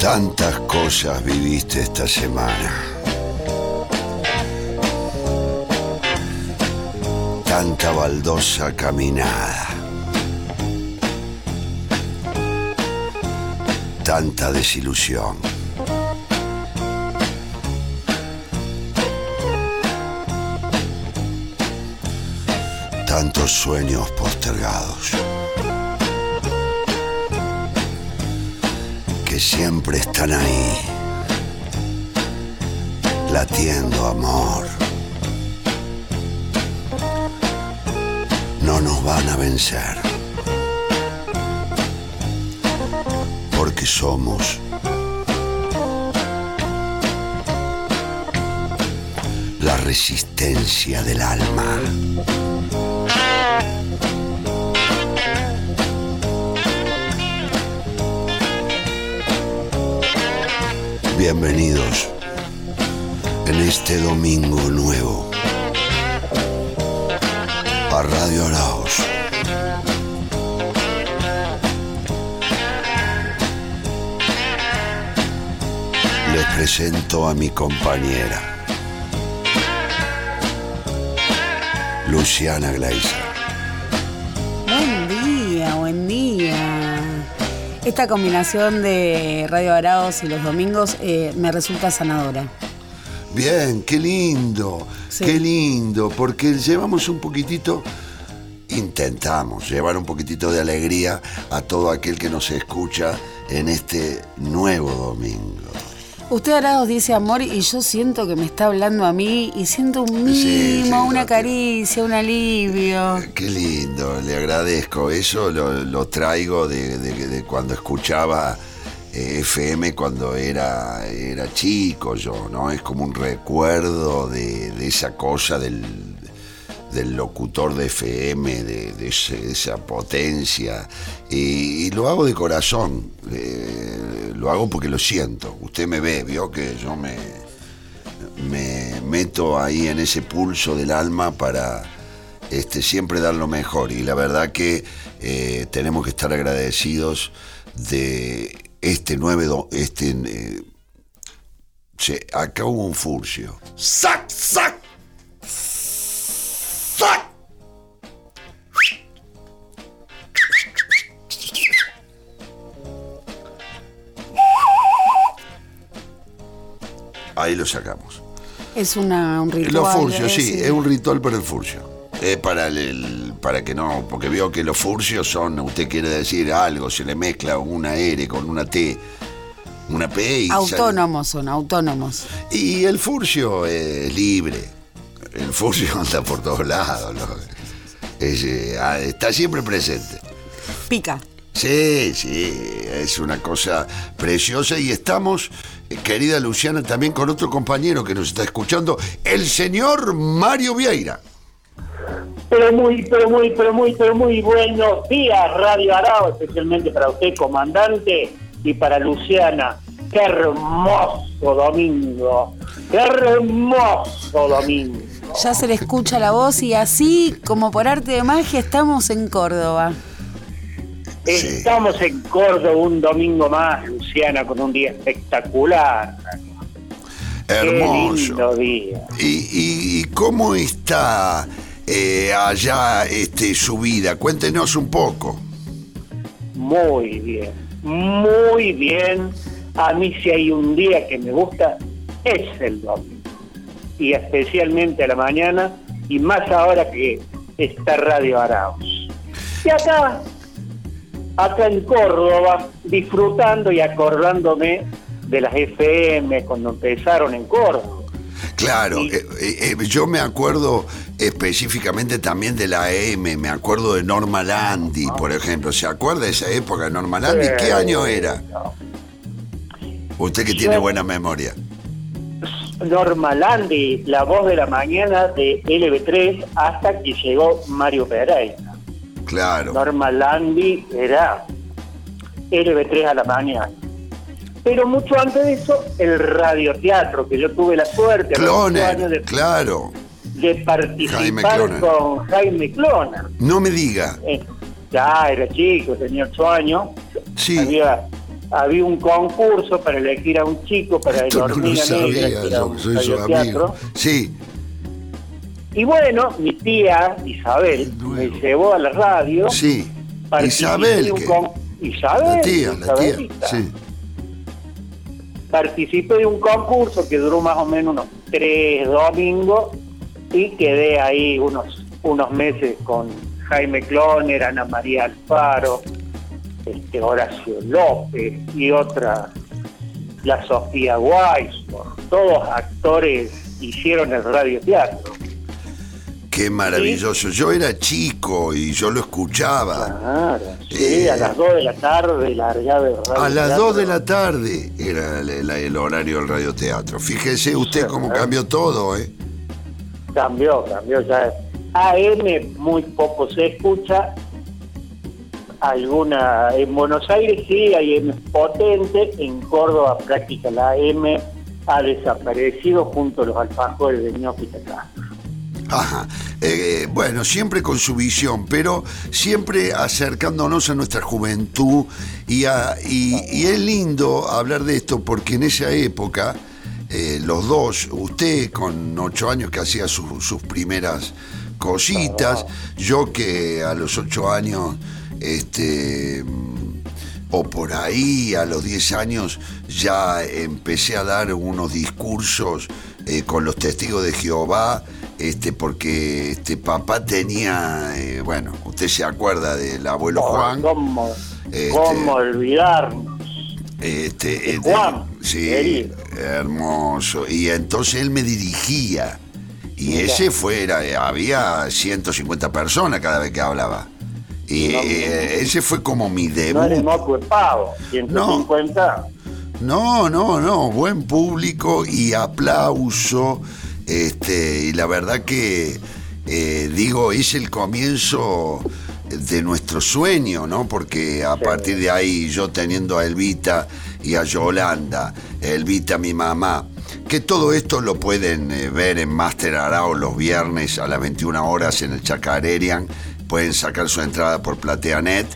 Tantas cosas viviste esta semana. Tanta baldosa caminada. Tanta desilusión. Tantos sueños postergados. que siempre están ahí, latiendo amor. No nos van a vencer, somos la resistencia del alma. Bienvenidos en este domingo nuevo a Radio Araos. Presento a mi compañera, Luciana Gleiser. Buen día, buen día. Esta combinación de Radio Araos y los domingos eh, me resulta sanadora. Bien, qué lindo, Sí. qué lindo, porque llevamos un poquitito, intentamos llevar un poquitito de alegría a todo aquel que nos escucha en este nuevo domingo. Usted Araos dice amor y yo siento que me está hablando a mí y siento un mimo, Sí, sí, una caricia, un alivio. Qué lindo, le agradezco. Eso lo, lo traigo de, de- de cuando escuchaba eh, FM cuando era, era chico yo, ¿no? Es como un recuerdo de, de esa cosa del, del locutor de FM, de, esa potencia. Y, lo hago de corazón, eh, lo hago porque lo siento. Usted me ve, vio que yo me, me meto ahí en ese pulso del alma para este, siempre dar lo mejor. Y la verdad que eh, tenemos que estar agradecidos de este nueve... do- Este, eh, acá hubo un furcio. ¡Sac, sac! ¡Sac! Ahí lo sacamos. Es una, un ritual. Los furcios, sí, es un ritual para el furcio. Es para el, para que no, porque veo que los furcios son, usted quiere decir algo, se le mezcla una R con una T, una P y sale- Autónomos son, autónomos. Y el furcio es libre. El furcio anda por todos lados. ¿no? Es, eh, ah, está siempre presente. Pica. Sí, sí, es una cosa preciosa y estamos, eh, querida Luciana, también con otro compañero que nos está escuchando, el señor Mario Vieira. Pero muy, pero muy, pero muy, pero muy buenos días, Radio Arao, especialmente para usted, comandante, y para Luciana. Qué hermoso domingo, qué hermoso domingo. Ya se le escucha la voz y así, como por arte de magia, estamos en Córdoba. Sí. Estamos en Córdoba un domingo más, Luciana, con un día espectacular. Qué lindo Hermoso. día. ¿Y, y- y cómo está eh, allá este, su vida? Cuéntenos un poco. Muy bien, muy bien. A mí si hay un día que me gusta, es el domingo. Y especialmente a la mañana, y más ahora que está Radio Arauz. Y acá, acá en Córdoba, disfrutando y acordándome de las FM cuando empezaron en Córdoba. Claro, Sí. eh, eh, eh, yo me acuerdo específicamente también de la AM, me acuerdo de Norma Landi, por ejemplo. ¿Se acuerda de esa época de Norma Landi? ¿Qué año era? Usted que tiene buena memoria. Norma Landi, la voz de la mañana de LB3 hasta que llegó Mario Pereira. Claro. Norma Landi era LB3 a la mañana. Pero mucho antes de eso, el radioteatro, que yo tuve la suerte Cloner, años de, claro. de participar con Jaime Cloner. No me diga. Eh, ya era chico, tenía ocho años. Sí. Había, había un concurso para elegir a un chico para el Esto no lo sabía yo, soy su amigo. Sí. Y bueno, mi tía Isabel me llevó a la radio. Sí. Isabel, un que- con- Isabel, la tía, la tía. Sí. Participé de un concurso que duró más o menos unos tres domingos y quedé ahí unos, unos meses con Jaime Cloner, Ana María Alfaro, este, Horacio López y otra, la Sofía Weisberg. Todos actores hicieron el radioteatro. Qué maravilloso. Yo era chico y yo lo escuchaba. Claro, sí, Eh. a las 2 de la tarde largaba el radio. A las 2 de la tarde era el, el- el horario del radioteatro. Fíjese usted cómo cambió todo, ¿eh? Cambió, cambió ya. AM muy poco se escucha. Alguna, en Buenos Aires sí, hay AM potente, en Córdoba práctica la AM ha desaparecido junto a los alfajores de ñoquita acá. Ajá. Eh, bueno, siempre con su visión, pero siempre acercándonos a nuestra juventud y, a- y- y es lindo hablar de esto porque en esa época, eh, los dos, usted con ocho años que hacía su- sus primeras cositas, yo que a los ocho años, este o por ahí a los 10 años ya empecé a dar unos discursos eh, con los testigos de Jehová, este, porque este papá tenía, eh, bueno, usted se acuerda del abuelo Juan, ¿Cómo, Este- cómo olvidarnos? este, eh, Juan, sí, querido. hermoso, y entonces él me dirigía. Y Mira. ese fuera, había 150 personas cada vez que hablaba. Y No, eh, ese fue como mi debut. No moco de pavo, 150. No, no, no, buen público y aplauso. Este, y la verdad que eh, digo, es el comienzo de nuestro sueño, ¿no? Porque a Sí. partir de ahí, yo teniendo a Elvita y a Yolanda, Elvita mi mamá, que todo esto lo pueden eh, ver en Master Arao los viernes a las 21 horas en el Chacarerian. Pueden sacar su entrada por PlateaNet.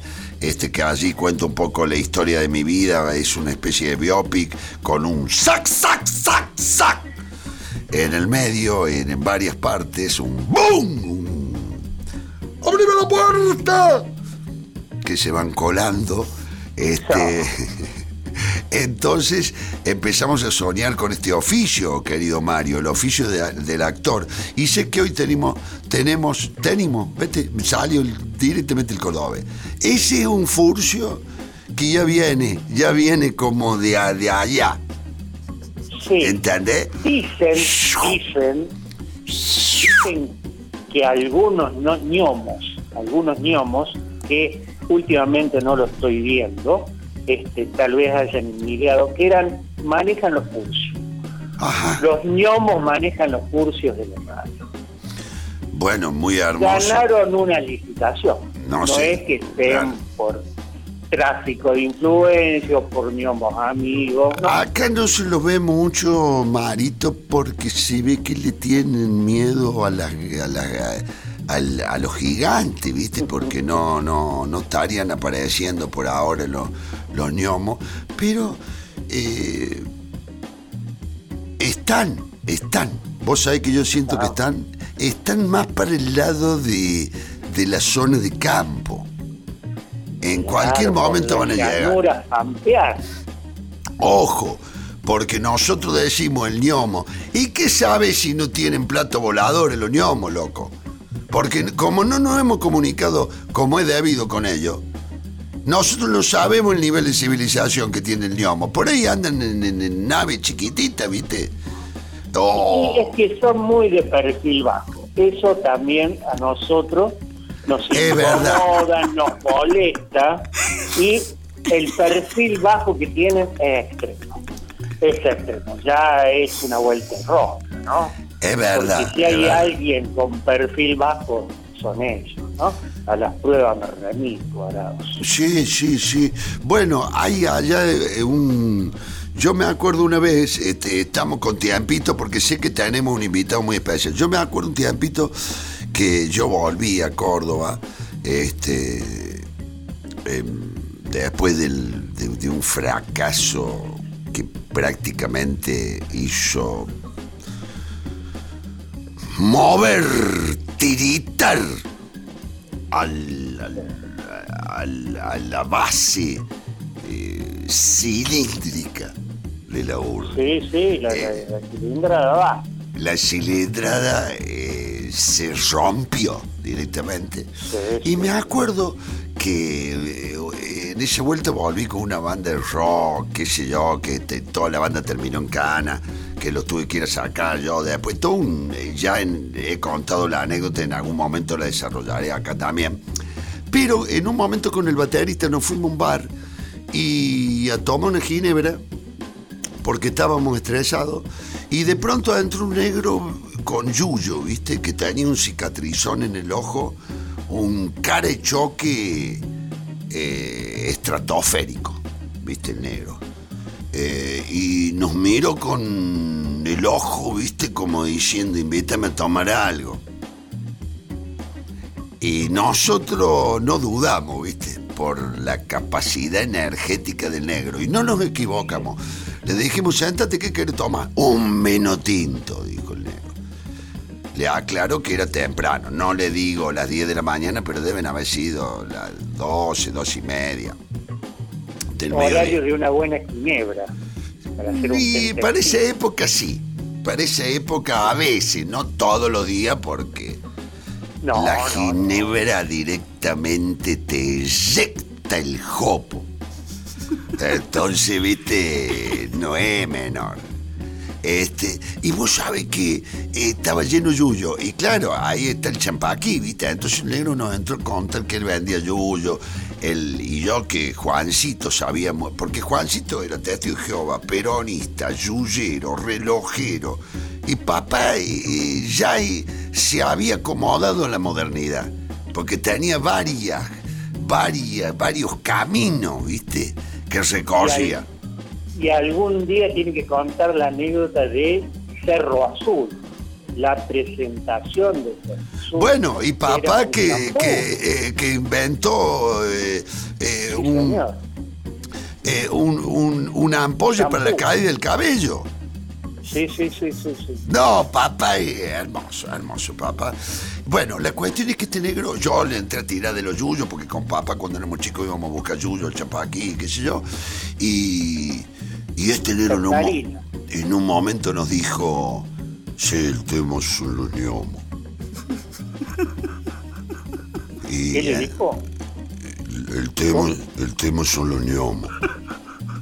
Este, que allí cuento un poco la historia de mi vida, es una especie de biopic con un sac, sac, sac, sac en el medio, en, en varias partes, un boom, un ¡Abrime la puerta! que se van colando. Este, entonces empezamos a soñar con este oficio, querido Mario, el oficio de- del actor. Y sé que hoy tenemos, tenemos, tenemos, vete, salió directamente el cordobés. Ese es un furcio que ya viene, ya viene como de, de allá. Sí. ¿Entendés? Dicen, dicen, dicen que algunos no, ñomos, algunos ñomos, que últimamente no lo estoy viendo, este, tal vez hayan ideado, que eran, manejan los. Ajá. Los ñomos manejan los furcios de la radio. Bueno, muy hermoso. Ganaron una licitación. No, No, sí, es que estén claro. por tráfico de influencia o por ñomos amigos. no. Acá no se lo ve mucho, Marito, porque se ve que le tienen miedo a, las- a, las- al- a los gigantes, ¿viste? Porque no, no, no estarían apareciendo por ahora los, los gnomos, pero eh, están, están. Vos sabés que yo siento que están, están más para el lado de, de la zona de campo. En cualquier momento van a llegar. Ojo, porque nosotros decimos el ñomo. ¿Y qué sabe si no tienen plato volador los ñomos, loco? Porque como no nos hemos comunicado como es debido con ellos, nosotros no sabemos el nivel de civilización que tiene el ñomo. Por ahí andan en, en- en nave chiquitita, ¿viste? Oh, Y es que son muy de perfil bajo. Eso también a nosotros nos Es verdad. incomoda, nos molesta y el perfil bajo que tienen es extremo. Es extremo. Ya es una vuelta en rojo, ¿no? es verdad. Porque si hay verdad. alguien con perfil bajo, son ellos, ¿no? a las pruebas me remito, Arauz. Sí, sí, sí. Bueno, hay allá eh, un... Yo me acuerdo una vez, este, estamos con tiempito, porque sé que tenemos un invitado muy especial. Yo me acuerdo un tiempito que yo volví a Córdoba, este, em, después del- de, un fracaso que prácticamente hizo mover, tiritar al- a la base eh, cilíndrica de la urna. Sí, sí, la, la, la cilindrada va. La cilindrada eh, se rompió directamente. Y me acuerdo que eh, en esa vuelta volví con una banda de rock, qué sé yo, que te- toda la banda terminó en cana, que lo tuve que ir a sacar yo después. Todo un, eh, ya en- he contado la anécdota, en algún momento la desarrollaré acá también. Pero en un momento con el baterista nos fuimos a un bar y a tomar una ginebra porque estábamos estresados y de pronto entró un negro con yuyo, ¿viste? Que tenía un cicatrizón en el ojo, un cara de choque eh, estratosférico, ¿viste? El negro. Eh, y nos miró con el ojo, ¿viste? Como diciendo, invítame a tomar algo. Y nosotros no dudamos, ¿viste? Por la capacidad energética del negro. Y no nos equivocamos. Le dijimos, siéntate, ¿qué quieres tomar? Un vino tinto, dijo el negro. Le aclaro que era temprano. No le digo las 10 de la mañana, pero deben haber sido las 12, 12 y media. Del Horario de una buena ginebra. Para hacer Y para esa época sí. Para esa época a veces, no todos los días, porque No, la no, no. ginebra directamente te eyecta el jopo. Entonces, viste, no es menor. Este, y vos sabés que eh, estaba lleno yuyo. Y claro, ahí está el champaquí, ¿viste? Entonces el negro nos entró a contar que él vendía yuyo. Él, y yo que Juancito sabíamos, porque Juancito era testigo de Jehová, peronista, yuyero, relojero. Y papá eh, ya eh, se había acomodado a la modernidad, porque tenía varias, varias, varios caminos, ¿viste? Que recorría. Y algún día tiene que contar la anécdota de Cerro Azul, la presentación de Cerro Azul. Bueno, y papá que, que, eh, que inventó eh, eh, Sí, un, eh, un- un- una ampolla para la caída del cabello. Sí, sí, sí, sí, sí. No, papá, es hermoso, hermoso, papá. Bueno, la cuestión es que este negro, yo le entré a tirar de los yuyos, porque con papá cuando éramos chicos íbamos a buscar yuyo, el chapaquí, qué sé yo. Y, y este negro en un, en un momento nos dijo, sí, el tema los gnomos. Y ¿Qué le eh, dijo? el tema, el tema son los gnomos.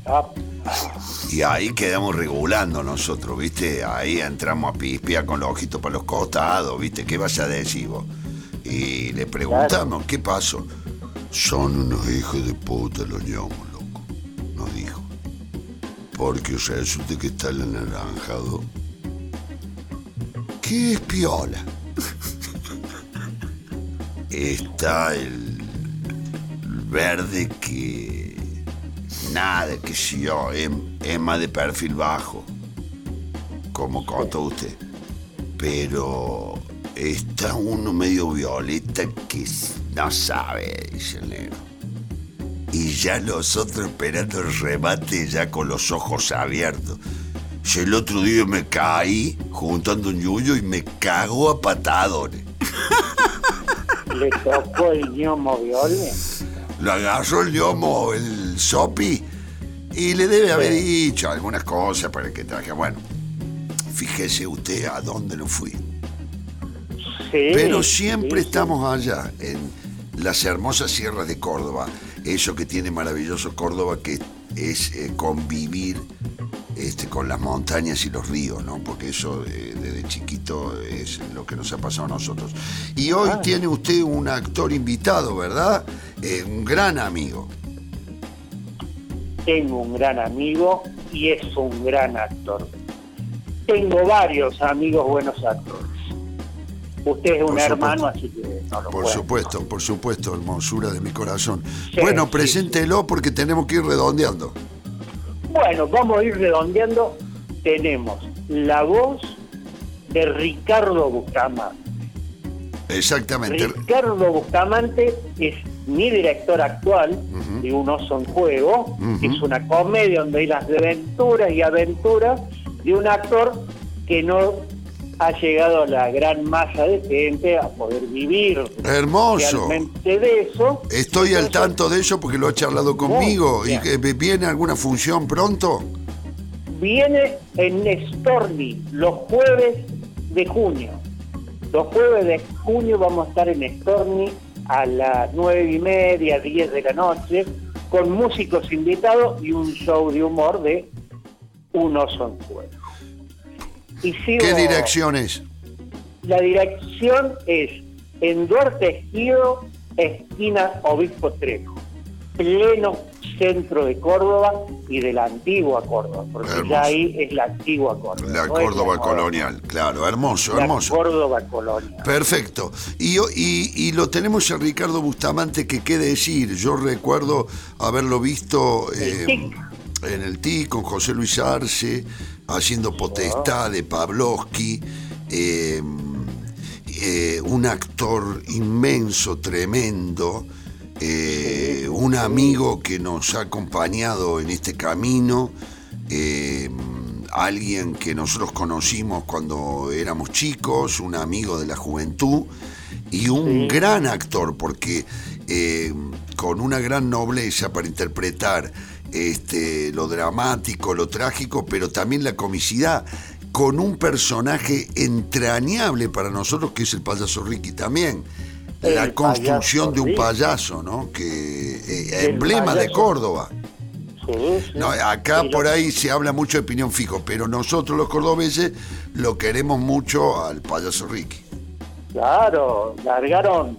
Ah, Y ahí quedamos regulando nosotros, ¿viste? Ahí entramos a pispiar con los ojitos para los costados, ¿viste? ¿Qué vas a decir vos? Y le preguntamos, ¿qué pasó? Son unos hijos de puta los ñomos, loco, nos dijo. Porque resulta que está el anaranjado. ¿Qué es piola? Está el verde que nada, que si yo, es, más de perfil bajo, como contó usted. Pero está uno medio violeta que no sabe, dice el negro. Y ya los otros esperando el remate ya con los ojos abiertos. Si el otro día me caí juntando un yuyo y me cago a patadones. le tocó el ñomo violento. Lo agarró el yomo, el sopi, y le debe haber dicho algunas cosas para que traje. Bueno, fíjese usted a dónde no fui. Sí, Pero siempre sí, sí. estamos allá, en las hermosas sierras de Córdoba. Eso que tiene maravilloso Córdoba, que es eh, convivir este, con las montañas y los ríos, ¿no? Porque eso eh, desde chiquito es lo que nos ha pasado a nosotros. Y hoy Ah. tiene usted un actor invitado, ¿verdad? Eh, un gran amigo. Tengo un gran amigo y es un gran actor. Tengo varios amigos buenos actores. Usted es un Por hermano, supuesto. así que no lo Por supuesto, por supuesto, hermosura de mi corazón. Sí, bueno, sí, preséntelo porque tenemos que ir redondeando. Bueno, vamos a ir redondeando. Tenemos la voz de Ricardo Bustamante. Exactamente. Ricardo Bustamante es mi director actual de Un Oso en Juego, que es una comedia donde hay las aventuras y aventuras de un actor que no ha llegado a la gran masa de gente a poder vivir Hermoso. realmente de eso. Estoy al tanto de eso porque lo ha charlado conmigo. ¿Y que viene alguna función pronto? Viene en Stormy los jueves de junio. Los jueves de junio vamos a estar en Stormy a las nueve y media, 10 de la noche, con músicos invitados y un show de humor de Un Oso en. Y sigo- ¿Qué dirección es? La dirección es en Duarte Esquido, esquina Obispo Trejo, pleno centro de Córdoba y de la antigua Córdoba, porque Hermoso. ya ahí es la antigua Córdoba. La no Córdoba colonial, claro, hermoso, La hermoso. Córdoba colonial. Perfecto. Y, y, y lo tenemos a Ricardo Bustamante, que qué decir. Yo recuerdo haberlo visto eh, en el TIC con José Luis Arce, haciendo Potestad de Pavlovsky. eh, eh, un actor inmenso, tremendo. Eh, un amigo que nos ha acompañado en este camino. eh, alguien que nosotros conocimos cuando éramos chicos, un amigo de la juventud y un gran actor, porque eh, con una gran nobleza para interpretar este, lo dramático, lo trágico, pero también la comicidad, con un personaje entrañable para nosotros que es el payaso Ricky también. La construcción de un payaso, ¿no? Que eh, emblema de. Córdoba. Sí, sí. No, acá por ahí se habla mucho de opinión fijo, pero nosotros los cordobeses lo queremos mucho al payaso Ricky. Claro, largaron,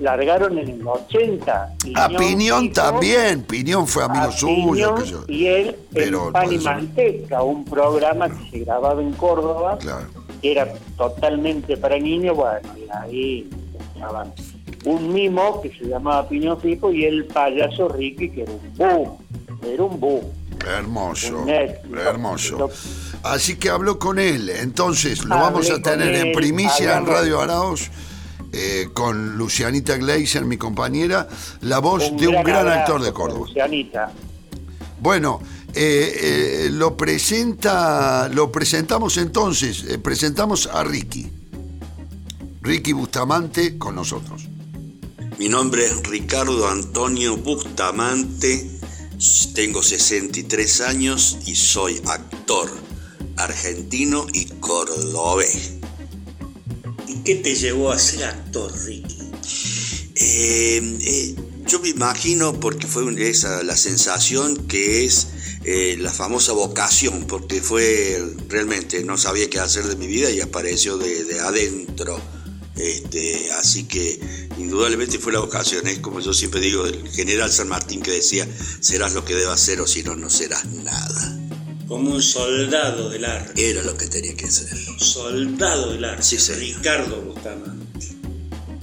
largaron en el 80. A Piñón también, Piñón fue amigo suyo. Piñón yo. y él Pero en Pan y Manteca, un programa que se grababa en Córdoba, Claro. que era totalmente para niños, bueno, y ahí estaban un mimo que se llamaba Piñón Fijo y el payaso Ricky, que era un boom, era un boom. Hermoso, éxito. hermoso. Así que habló con él. Entonces lo vamos a tener en primicia en. Radio Araos. eh, con Lucianita Gleiser, mi compañera, la voz de un gran actor de Córdoba. Lucianita. Bueno, eh, eh, lo presenta, lo presentamos entonces, presentamos a Ricky. Ricky Bustamante con nosotros. Mi nombre es Ricardo Antonio Bustamante, tengo 63 años y soy actor argentino y cordobés. ¿Y qué te llevó a ser actor, Ricky? Eh, eh, yo me imagino, porque fue esa la sensación que es eh, la famosa vocación, porque fue realmente, no sabía qué hacer de mi vida y apareció de, de adentro. Este, así que indudablemente fue la vocación, es como yo siempre digo del general San Martín que decía, serás lo que debas ser o si no, no serás nada. Como un soldado del arte. Era lo que tenía que ser. Soldado del arte. Sí, señor. Ricardo Bustamante.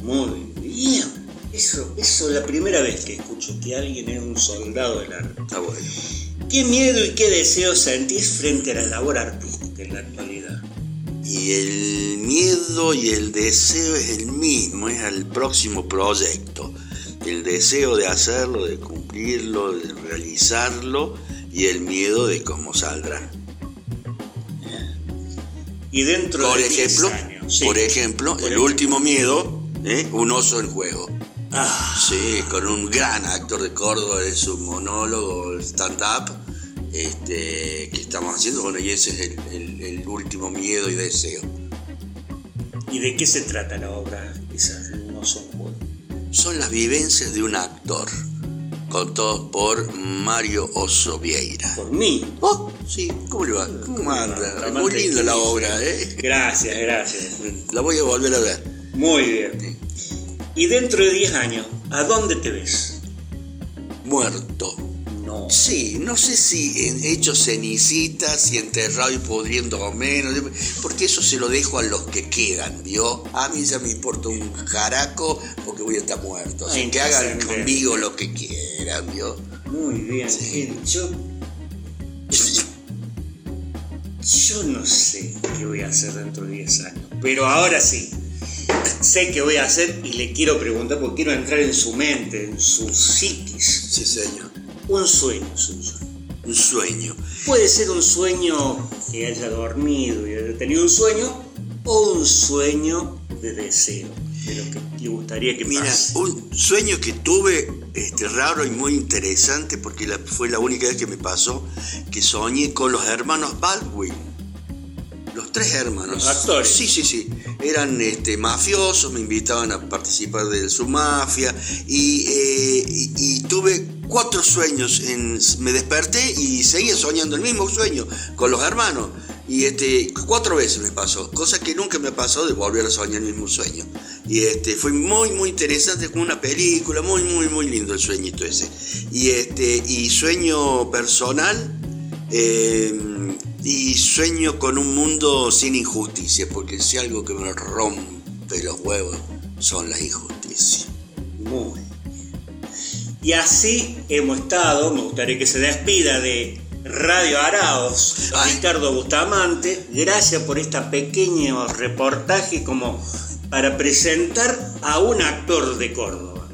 Muy bien. Eso, eso es la primera vez que escucho que alguien es un soldado del arte. Está bueno. ¿Qué miedo y qué deseo sentís frente a la labor artística en la actualidad? Y el miedo y el deseo es el mismo, es al próximo proyecto. El deseo de hacerlo, de cumplirlo, de realizarlo y el miedo de cómo saldrá. Y dentro Por de 10 ejemplo, años, sí. por ejemplo, Por el ejemplo. último miedo, ¿eh? un oso en juego. Ah, Sí, con un gran actor de Córdoba en su monólogo, stand-up, este, que estamos haciendo. Bueno, y ese es el último miedo y deseo. ¿Y de qué se trata la obra? Esas no son juegos. Son las vivencias de un actor, contado por Mario Oso Vieira. Por mí. Oh, sí, ¿cómo le va? ¿Cómo anda? Muy linda la obra, ¿eh? Gracias, gracias. La voy a volver a ver. Muy bien. Y dentro de 10 años, ¿a dónde te ves? Muerto. Sí, no sé si hecho cenicitas y enterrado y pudriendo o menos, porque eso se lo dejo a los que quedan, ¿vio? A mí ya me importa un jaraco porque voy a estar muerto. Así que hagan conmigo lo que quieran, ¿vio? Muy bien. Eh, Yo. Yo no sé qué voy a hacer dentro de 10 años. Pero ahora sí. Sé qué voy a hacer y le quiero preguntar porque quiero entrar en su mente, en su psiquis. Sí, señor. Un sueño suyo. Un sueño. Puede ser un sueño que haya dormido y haya tenido un sueño o un sueño de deseo, de lo que le gustaría que Mira, pase. un sueño que tuve este, raro y muy interesante porque la- fue la única vez que me pasó que soñé con los hermanos Baldwin. Los tres hermanos. Los actores. Sí, sí, sí. Eran este, mafiosos, me invitaban a participar de su mafia y, eh, y- y tuve cuatro sueños. En, me desperté y seguía soñando el mismo sueño con los hermanos. Y este, cuatro veces me pasó, cosa que nunca me ha pasado de volver a soñar el mismo sueño. Y este, fue muy, muy interesante, como una película, muy, muy, muy lindo el sueñito ese. Y, este, y sueño personal, eh, y sueño con un mundo sin injusticia, porque si algo que me rompe los huevos son las injusticias. Muy bien. Y así hemos estado, me gustaría que se despida de Radio Araos, Ay. Ricardo Bustamante. Gracias por este pequeño reportaje como para presentar a un actor de Córdoba.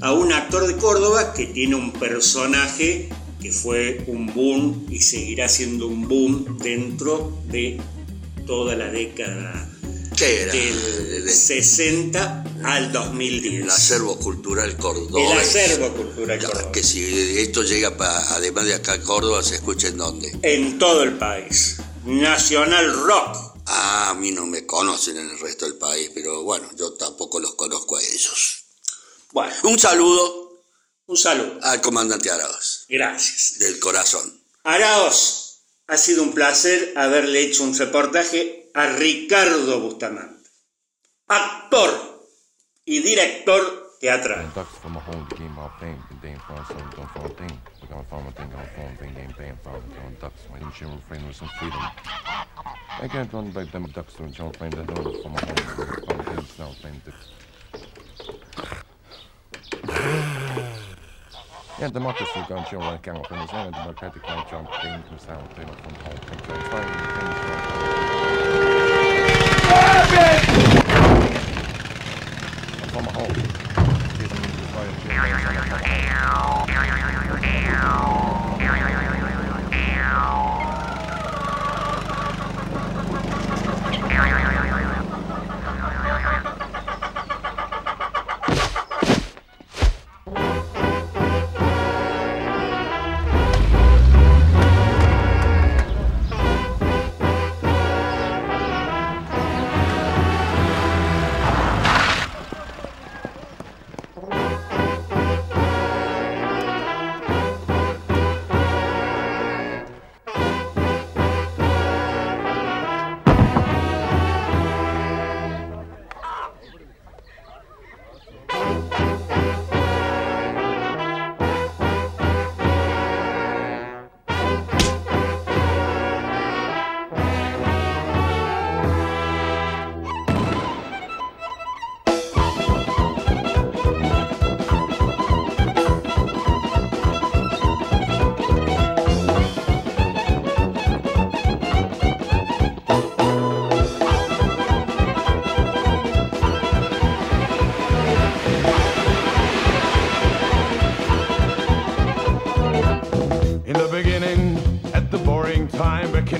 A un actor de Córdoba que tiene un personaje que fue un boom y seguirá siendo un boom dentro de toda la década del El, 60 al 2010. el acervo cultural cordobés. El acervo cultural cordobés. Que si esto llega, pa- además de acá a Córdoba, se escucha en dónde. En todo el país. Nacional Rock. Ah, a mí no me conocen en el resto del país, pero bueno, yo tampoco los conozco a ellos. Bueno, Un saludo un saludo. al comandante Arauz, Gracias. del corazón. Araos, ha sido un placer haberle hecho un reportaje a Ricardo Bustamante. Actor y director teatral. Ja demokratski kończą lekkę oponizowanie, demokraty kończą pięknym on the kończą fajnym, pięknym samym. Tomahawk! Tomahawk!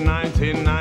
1990.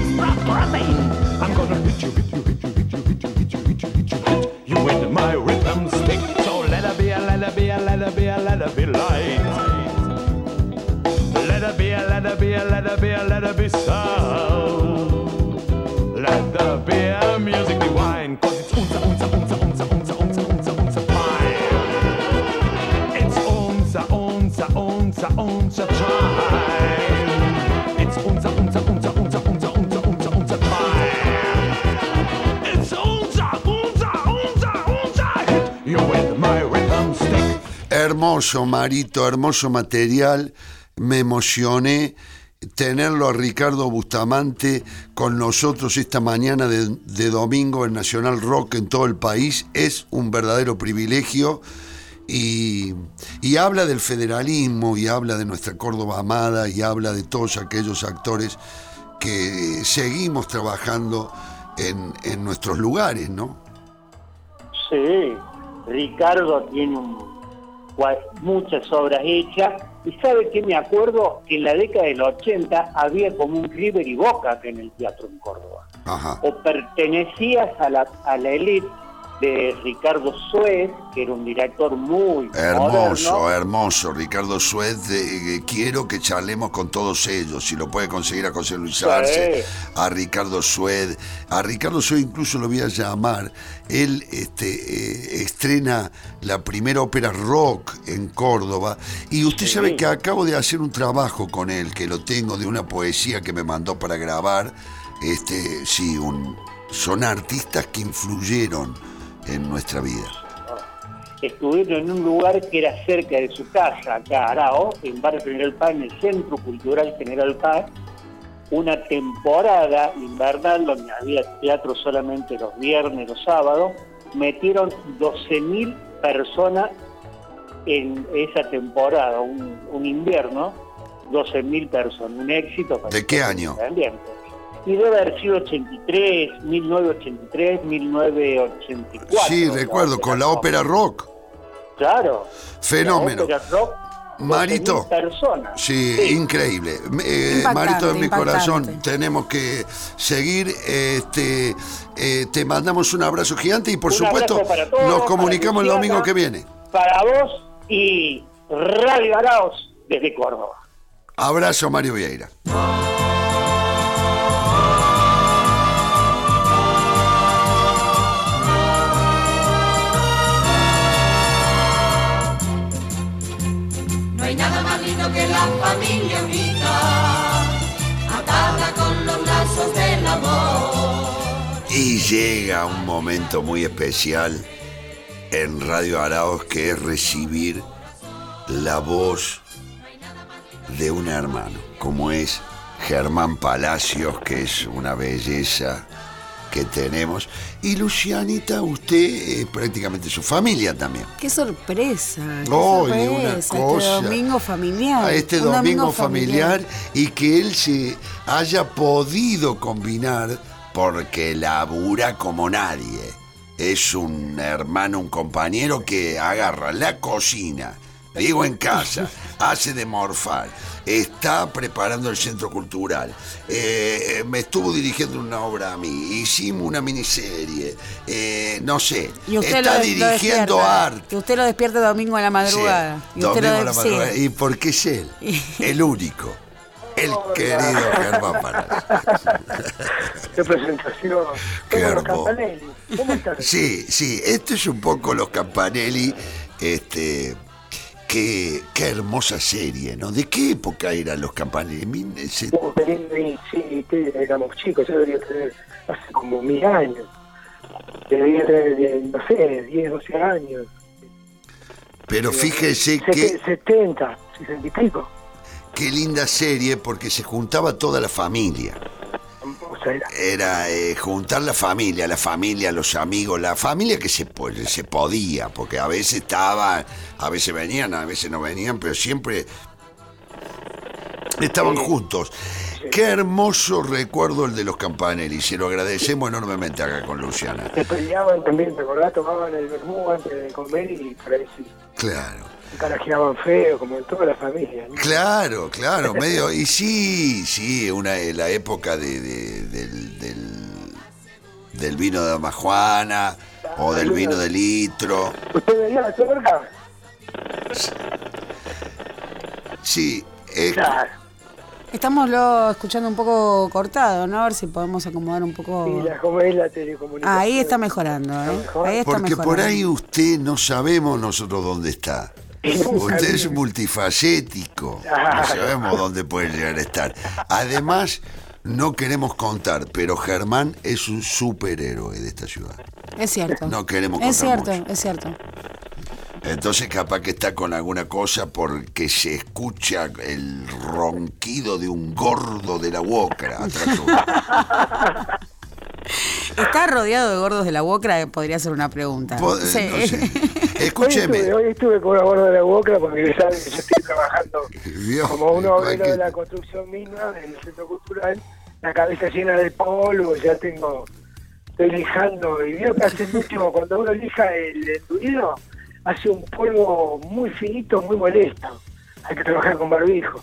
Extra protein. I'm gonna hit you, hit you, hit you, hit you, hit you, hit you, hit you, hit you, hit you with my rhythm stick. So let her be, let her be, let her be, let her be light. Let her be, let her be, let her be, let her be sound. Let there be a music divine, Hermoso, Marito, hermoso material. Me emocioné tenerlo a Ricardo Bustamante con nosotros esta mañana de, de domingo en Nacional Rock en todo el país. Es un verdadero privilegio. Y, y habla del federalismo y habla de nuestra Córdoba amada y habla de todos aquellos actores que seguimos trabajando en, en nuestros lugares, ¿no? Sí, Ricardo tiene un- muchas obras hechas. Y sabe que me acuerdo que en la década del 80 había como un River y Boca en el teatro en Córdoba. Ajá. O pertenecías a la, a la elite de Ricardo Suez, que era un director muy Hermoso, moderno. hermoso. Ricardo Suez, eh, eh, quiero que charlemos con todos ellos. Si lo puede conseguir a José Luis Sí. Arce, a Ricardo Suez. A Ricardo Suez incluso lo voy a llamar. Él este, eh, estrena la primera ópera rock en Córdoba. Y usted Sí. sabe que acabo de hacer un trabajo con él, que lo tengo de una poesía que me mandó para grabar. Este, sí, un, son artistas que influyeron en nuestra vida. Estuvieron en un lugar que era cerca de su casa, acá Arao, en Barrio General Paz, en el Centro Cultural General Paz, una temporada invernal donde había teatro solamente los viernes, los sábados, metieron 12.000 personas en esa temporada, un, un invierno, 12.000 personas, un éxito. para ¿De qué año? Y debe haber sido 83, 1983, 1984. Sí, la recuerdo, con la ópera rock. Claro. Fenómeno. La ópera rock, Marito. 12.000 personas. Sí, Sí. increíble. Eh, Impactante, Marito de mi impactante. corazón, tenemos que seguir. Este, eh, te mandamos un abrazo gigante y por Un supuesto abrazo para todos, nos para comunicamos el domingo que viene. Para vos y Radio Araos desde Córdoba. Abrazo Mario Vieira. La familia unida, atada con los lazos del amor. llega un momento muy especial en Radio Araos que es recibir la voz de un hermano, como es Germán Palacios, que es una belleza que tenemos. Y Lucianita, usted es prácticamente su familia también. Qué sorpresa. Qué Oye, una sorpresa, cosa. Este domingo familiar. a este un domingo, familiar, y que él se haya podido combinar porque labura como nadie. Es un hermano, un compañero que agarra la cocina, digo en casa, hace de morfar, está preparando el centro cultural, eh, me estuvo dirigiendo una obra a mí, hicimos una miniserie, eh, no sé, Y usted está lo, dirigiendo arte. Que usted lo despierta domingo a la madrugada. Sí, y usted domingo lo a la de- sí. madrugada. Y porque es él, el único, el querido Germán Palacios. Qué presentación. Qué ¿Cómo los hermoso. ¿Cómo estás? Sí, sí, esto es un poco los Campanelli, este, qué, qué hermosa serie, ¿no? ¿De qué época eran los se- y sí, éramos chicos, yo debería tener hace como mil años. Debería tener, eh, no sé, 10, 12 años. Pero fíjese Sete- que, 70, 60 y pico. qué linda serie porque se juntaba toda la familia. Era- eh, juntar la familia, la familia, los amigos, la familia que se, se podía, porque a veces estaban, a veces venían, a veces no venían, pero siempre estaban juntos. Qué hermoso recuerdo el de los Campanelli, se lo agradecemos enormemente acá con Luciana. se peleaban también, ¿te acordás? Tomaban el vermú antes de comer y sí, Claro, carajeaban feo, como en toda la familia. ¿no? claro, claro, medio, y sí, sí, una la época de, de- del, del, del vino de Amajuana o del vino de litro. ¿Usted veía la tuerca? Sí, es, Claro. Estamos lo escuchando un poco cortado, ¿no? A ver si podemos acomodar un poco. Sí, la, como es la telecomunicación. Ahí está mejorando, ¿eh? Ahí está porque por mejorando. ahí usted no sabemos nosotros dónde está. Usted es multifacético, no sabemos dónde puede llegar a estar. Además, no queremos contar, pero Germán es un superhéroe de esta ciudad. Es cierto. No queremos Es contar cierto, mucho. es cierto. Entonces capaz que está con alguna cosa porque se escucha el ronquido de un gordo de la Wokra atrás. ¿Está rodeado de gordos de la Wocra? Podría ser una pregunta. Sí. no sé. Hoy Escúcheme. estuve, hoy estuve con una gorda de la boca porque saben que yo estoy trabajando como un obrero de la construcción misma en el centro cultural, la cabeza llena de polvo, ya tengo, estoy lijando, y veo que hace mucho, cuando uno lija el endurido, hace un polvo muy finito, muy molesto. Hay que trabajar con barbijo.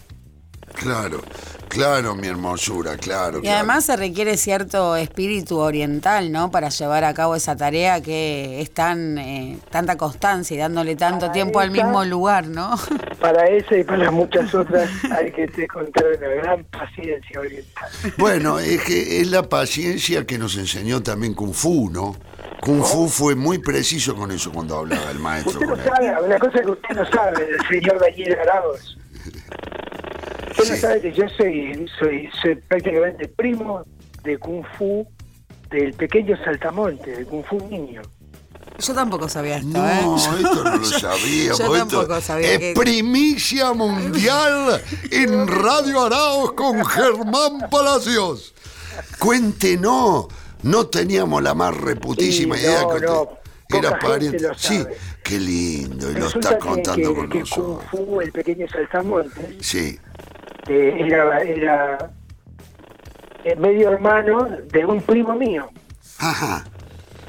Claro, claro, mi hermosura, claro. Y claro. además se requiere cierto espíritu oriental, ¿no? Para llevar a cabo esa tarea que es tan eh, tanta constancia y dándole tanto Para tiempo al mismo lugar, ¿no? Para esa y para muchas otras hay que contar una gran paciencia oriental. Bueno, es que es la paciencia que nos enseñó también Kung Fu, ¿no? Kung Fu fue muy preciso con eso cuando hablaba el maestro. Usted no sabe, una cosa que usted no sabe, el señor Daniel Arauz. Usted no sabe que yo soy, soy, soy prácticamente primo de Kung Fu del pequeño Saltamonte, de Kung Fu niño. Yo tampoco sabía esto, No, ¿eh? esto no lo sabíamos. yo tampoco sabía es que- primicia mundial en Radio Araos con Germán Palacios. Cuéntenos, no teníamos la más reputísima Sí, idea no, que usted no, era pariente. Sí, qué lindo, y lo está contando que, con que Kung nosotros. Fu, el pequeño Saltamonte, Sí, eh, era, era eh, medio hermano de un primo mío. ajá,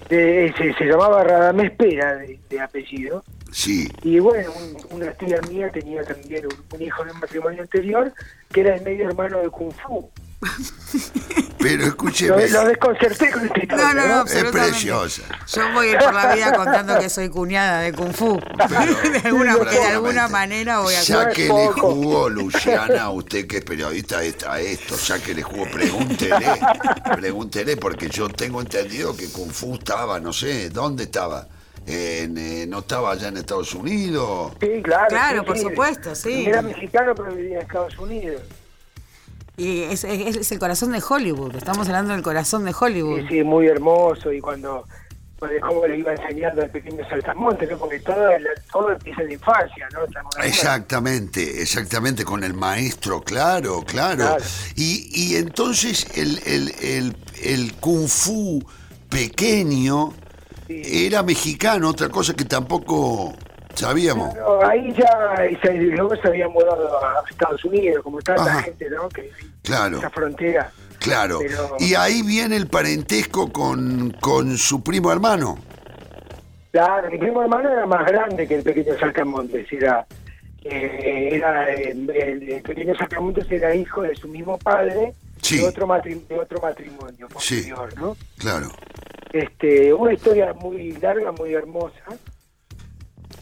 De- se, se llamaba Radamés Pera de, de apellido. sí. Y bueno, un- una tía mía tenía también un, un hijo de un matrimonio anterior que era el medio hermano de Kung Fu. Pero Lo, escúcheme, lo desconcerté con historia, No, no, no, es preciosa. Yo voy por la vida contando que soy cuñada de Kung Fu. de alguna, de alguna manera voy a No es poco. jugo, Luciana, usted que es periodista a a esto, sáquele jugo, pregúntele, pregúntele, porque yo tengo entendido que Kung Fu estaba, no sé, ¿dónde estaba? En, eh, ¿No estaba allá en Estados Unidos? Sí, claro. Claro, sí, por sí. supuesto, sí. Era mexicano, pero vivía en Estados Unidos. Y es, es- es el corazón de Hollywood. Estamos hablando del corazón de Hollywood. Sí, sí, muy hermoso y cuando, cuando cómo le iba enseñando al pequeño saltamonte, ¿no? porque todo, todo empieza en la infancia, ¿no? Exactamente, exactamente, con el maestro, claro, claro. Claro. Y, y entonces el, el, el, el kung fu pequeño era mexicano, otra cosa que tampoco sabíamos. No, ahí ya, se- luego se había mudado a Estados Unidos, como tanta Ajá. gente, ¿no? Que Claro, esa frontera. claro. Pero- Y ahí viene el parentesco con, con su primo hermano. Claro, mi primo hermano era más grande que el pequeño Saltamontes, era, eh, era eh, el, el pequeño Saltamontes era hijo de su mismo padre Sí. de otro de otro matrimonio posterior, ¿no? Claro. Este, una historia muy larga, muy hermosa.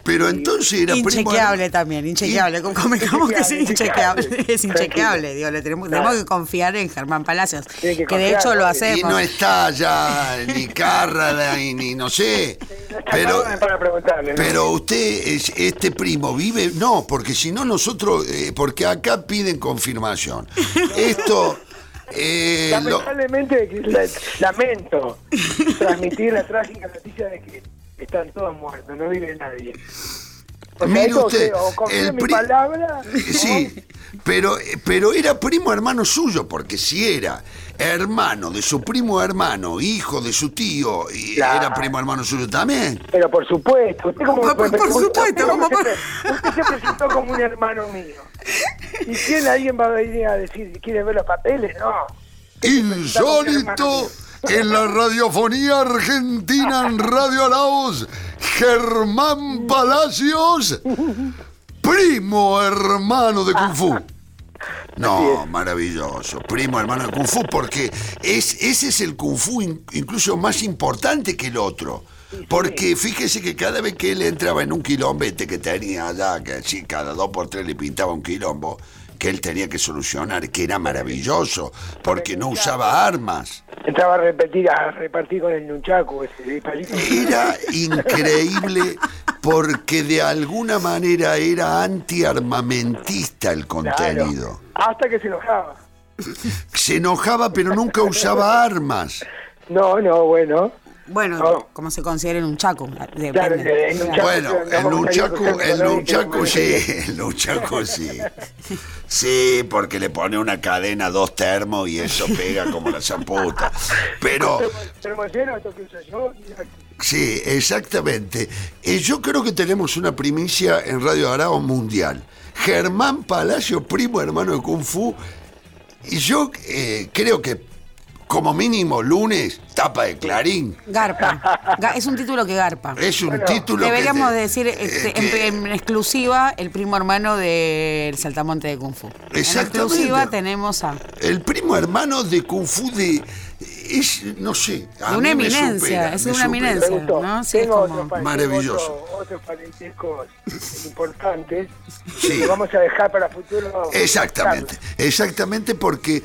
Pero entonces era primo Inchequeable también, inchequeable. Convengamos que es Inchequeable, inchequeable. Es inchequeable. Digo, le tenemos, Claro. tenemos que confiar en Germán Palacios. Que, que de hecho lo ¿no? hacemos. Y no está ya ni Carrada y ni no sé. Pero, pero usted, es- este primo, vive. No, porque si no, nosotros. eh, porque acá piden confirmación. Esto. eh, Lamentablemente, la- lamento transmitir la trágica noticia de que están todos muertos, no vive nadie. O Mire usted, o el mi palabra, Sí, pero, pero era primo hermano suyo, porque si era hermano de su primo hermano, hijo de su tío, y Claro. era primo hermano suyo también. pero por supuesto. Usted, como, Por- por usted supuesto, como pre- usted se presentó como un hermano mío. ¿Y quién alguien va a venir a decir, quiere ver los papeles? No. Insólito en la radiofonía argentina en Radio Arauz, Germán Palacios, primo hermano de Kung Fu. No, maravilloso. Primo hermano de Kung Fu, porque es, ese es el Kung Fu in- incluso más importante que el otro. Porque fíjese que cada vez que él entraba en un quilombete que tenía allá, que así cada dos por tres le pintaba un quilombo, que él tenía que solucionar, que era maravilloso, porque no usaba armas. Entraba a repetir, a repartir con el nunchaku ese. Era increíble porque de alguna manera era antiarmamentista el contenido. Claro. Hasta que se enojaba. Se enojaba pero nunca usaba armas. No, no, bueno. Bueno, No. como se considera en un chaco. Depende. Claro, en un chaco. Bueno, a a porque- sí, el nunchaku sí. Sí, porque le pone una cadena, dos termos y eso pega como la zamputa. Pero Sí, exactamente. Eh, yo creo que tenemos una primicia en Radio Arao Mundial. Germán Palacio, primo hermano de Kung Fu. Y yo eh, creo que como mínimo lunes, tapa de Clarín. Garpa. Ga- es un título que garpa. Es un título que Deberíamos te- decir eh, este, que- en, en exclusiva el primo hermano del saltamonte de Kung Fu. En Exactamente. exclusiva tenemos a. El primo hermano de Kung Fu de... Es, no sé. a una mí me eminencia, supera, es me una supera. eminencia. Es como- otros, Maravilloso. otro- otros parentescos importantes Sí. que vamos a dejar para futuro. Exactamente, exactamente porque eh,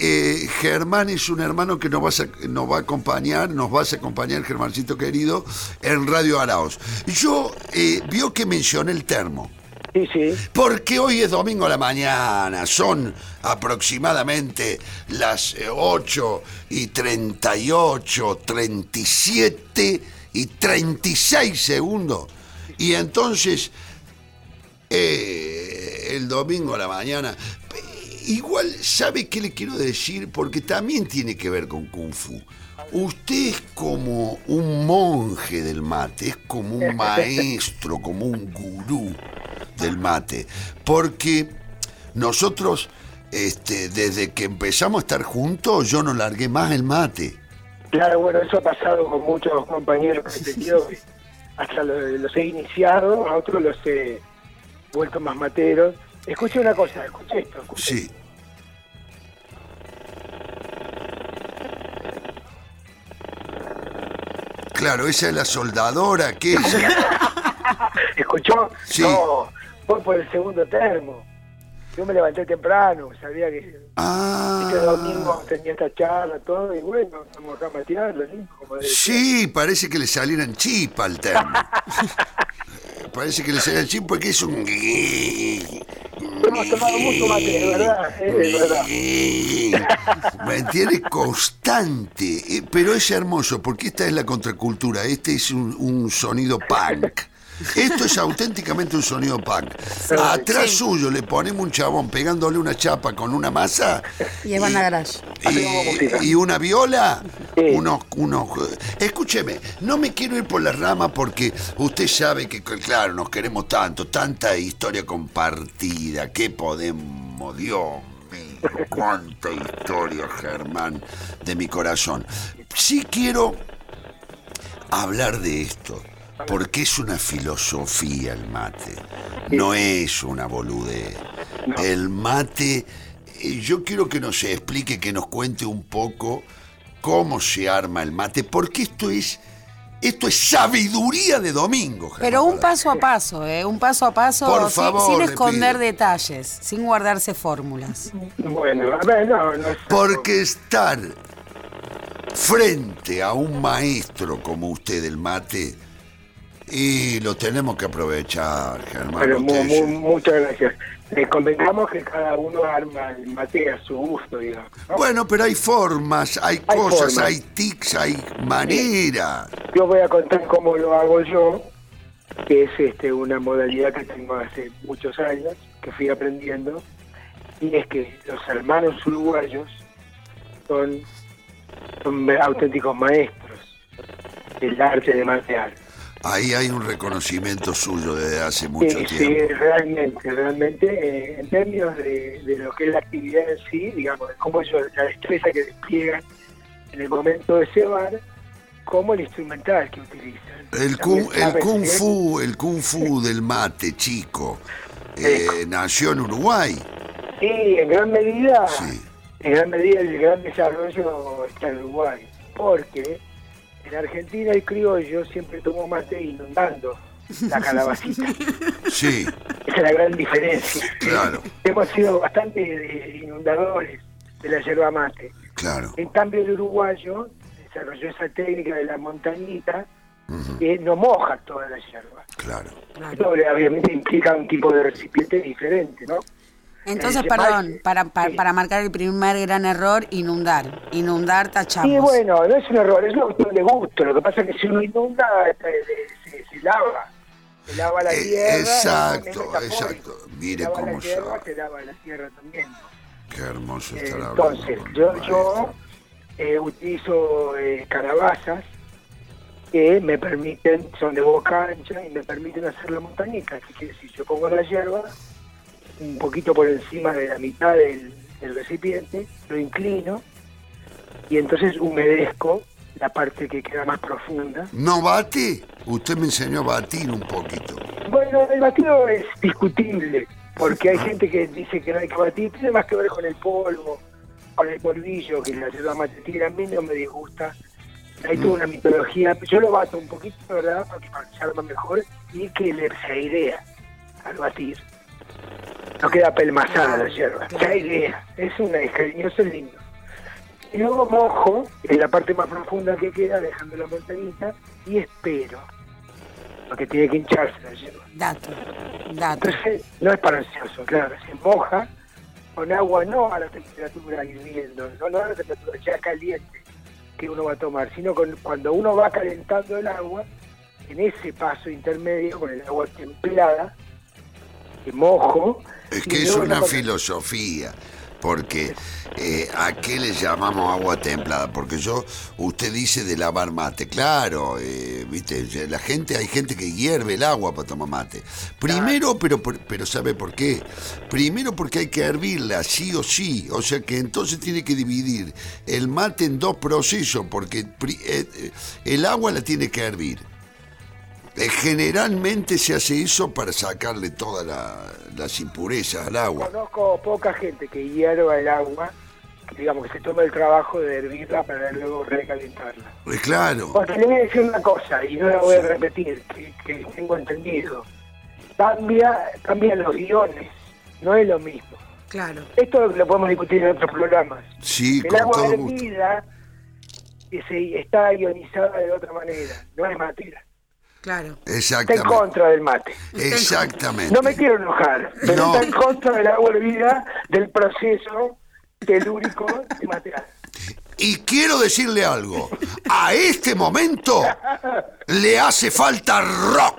eh, Germán es un hermano que nos, vas a- nos va a acompañar, nos vas a acompañar, Germancito querido, en Radio Araos. Yo eh, vio que mencioné el termo. Sí. Porque hoy es domingo a la mañana, son aproximadamente las eh, 8 y 38, 37 y 36 segundos. Y entonces, eh, el domingo a la mañana, eh, igual, ¿sabe qué le quiero decir? Porque también tiene que ver con Kung Fu. Usted es como un monje del mate, es como un maestro, como un gurú del mate. Porque nosotros, este, desde que empezamos a estar juntos, yo no largué más el mate. Claro, bueno, eso ha pasado con muchos compañeros que he tenido. Hasta los, los he iniciado, a otros los he vuelto más materos. Escuche una cosa, escuche esto. escuche. Sí. Claro, esa es la soldadora, ¿qué es? ¿Escuchó? Sí. No, fue por el segundo termo. Yo me levanté temprano, sabía que este Ah, domingo tenía esta charla, todo, y bueno, vamos acá a ¿sí? Como sí, parece que le salieran chispa al termo. parece que le salieran chispa porque es un... Hemos tomado mucho mate, de verdad, eh, de verdad. Constante. Eh, Pero es hermoso porque esta es la contracultura. Este es un, un sonido punk. Esto es auténticamente un sonido punk. Atrás suyo le ponemos un chabón pegándole una chapa con una masa Y es banda garage. y, y una viola, unos, unos... Escúcheme, no me quiero ir por la rama porque usted sabe que, claro, nos queremos tanto, tanta historia compartida, que podemos, Dios mío, cuánta historia, Germán, de mi corazón. Sí quiero hablar de esto, porque es una filosofía el mate, no es una boludez. El mate, eh, yo quiero que nos explique, que nos cuente un poco cómo se arma el mate, porque esto es, esto es sabiduría de domingo. Germán Pero un paso a paso, ¿eh? Un paso a paso, Por sin- favor, sin le esconder detalles, sin guardarse fórmulas. Bueno, a ver, no, no Porque estar frente a un maestro como usted del mate, y lo tenemos que aprovechar, Germán. Pero mu- mu- muchas gracias. Eh, convengamos que cada uno arma el mate a su gusto, digamos. ¿no? Bueno, pero hay formas, hay, Hay cosas, formas. hay tics, hay maneras. Yo voy a contar cómo lo hago yo, que es este una modalidad que tengo hace muchos años, que fui aprendiendo, y es que los hermanos uruguayos son, son auténticos maestros del arte de matear. Ahí hay un reconocimiento suyo desde hace mucho Sí, sí, tiempo. realmente, realmente, eh, en términos de, de lo que es la actividad en sí, digamos, de cómo ellos, la destreza que despliegan en el momento de cebar, como el instrumental que utilizan. El kung, el kung fu, el kung fu del mate, chico, eh, nació en Uruguay. Sí, en gran medida, Sí. en gran medida el gran desarrollo está en Uruguay, porque en Argentina el criollo siempre tomó mate inundando la calabacita. Sí, Esa es la gran diferencia. Claro. Hemos sido bastante eh, inundadores de la yerba mate. claro. En cambio el uruguayo desarrolló esa técnica de la montañita que no moja toda la yerba. Claro. Esto obviamente implica un tipo de recipiente diferente, ¿no? Entonces, Eh, perdón, mal- para, para, sí. para marcar el primer gran error, inundar. Inundar, tachamos. Sí, bueno, no es un error, es una cuestión de gusto. Lo que pasa es que si uno inunda, eh, se, se- se lava. Se lava la Eh, tierra. exacto, es metafórico. exacto. Mire se lava cómo la tierra, se lava la tierra también. Qué hermoso Eh, estar hablando. Entonces, yo, yo eh, utilizo eh, calabazas que me permiten, son de boca ancha y me permiten hacer la montañita. ¿Qué quiere decir? Yo pongo la hierba un poquito por encima de la mitad del, del recipiente, lo inclino y entonces humedezco la parte que queda más profunda. ¿No bate? Usted me enseñó a batir un poquito. Bueno, el batido es discutible, porque hay gente que dice que no hay que batir, tiene más que ver con el polvo, con el polvillo que la yerba mate tira, a mí no me disgusta. Hay toda una mitología, yo lo bato un poquito, ¿verdad?, porque para que se arma mejor y que le se airea al batir. No queda pelmazada la yerba, se airea, es una es cariñoso, es lindo. Y luego mojo en la parte más profunda que queda, dejando la montañita, y espero, porque tiene que hincharse la yerba. Dato. Dato. Entonces, no es para ansioso, claro, se moja con agua no a la temperatura hirviendo, no, no a la temperatura ya caliente que uno va a tomar, sino con, cuando uno va calentando el agua, en ese paso intermedio con el agua templada, que mojo. Es y que es una lo- filosofía, porque eh, ¿a qué le llamamos agua templada? Porque yo, usted dice de lavar mate, claro, eh, viste, la gente, hay gente que hierve el agua para tomar mate. Primero, pero, pero ¿sabe por qué? Primero porque hay que hervirla, sí o sí, o sea que entonces tiene que dividir el mate en dos procesos, porque eh, eh, el agua la tiene que hervir. Eh, Generalmente se hace eso para sacarle todas la- las impurezas al agua. Conozco poca gente que hierva el agua, digamos que se toma el trabajo de hervirla para luego recalentarla. Eh, Claro, Porque le voy a decir una cosa, y no la voy a repetir, que, que tengo entendido. Cambia, cambian los guiones, no es lo mismo. Claro. Esto lo podemos discutir en otros programas. sí, El con agua todo gusto. hervida eh, se- está ionizada de otra manera, no es materia. Claro. Está en Exactamente. contra del mate. Exactamente. No me quiero enojar, pero No. está en contra del agua hervida del proceso telúrico de matear. Y quiero decirle algo. A este momento le hace falta rock.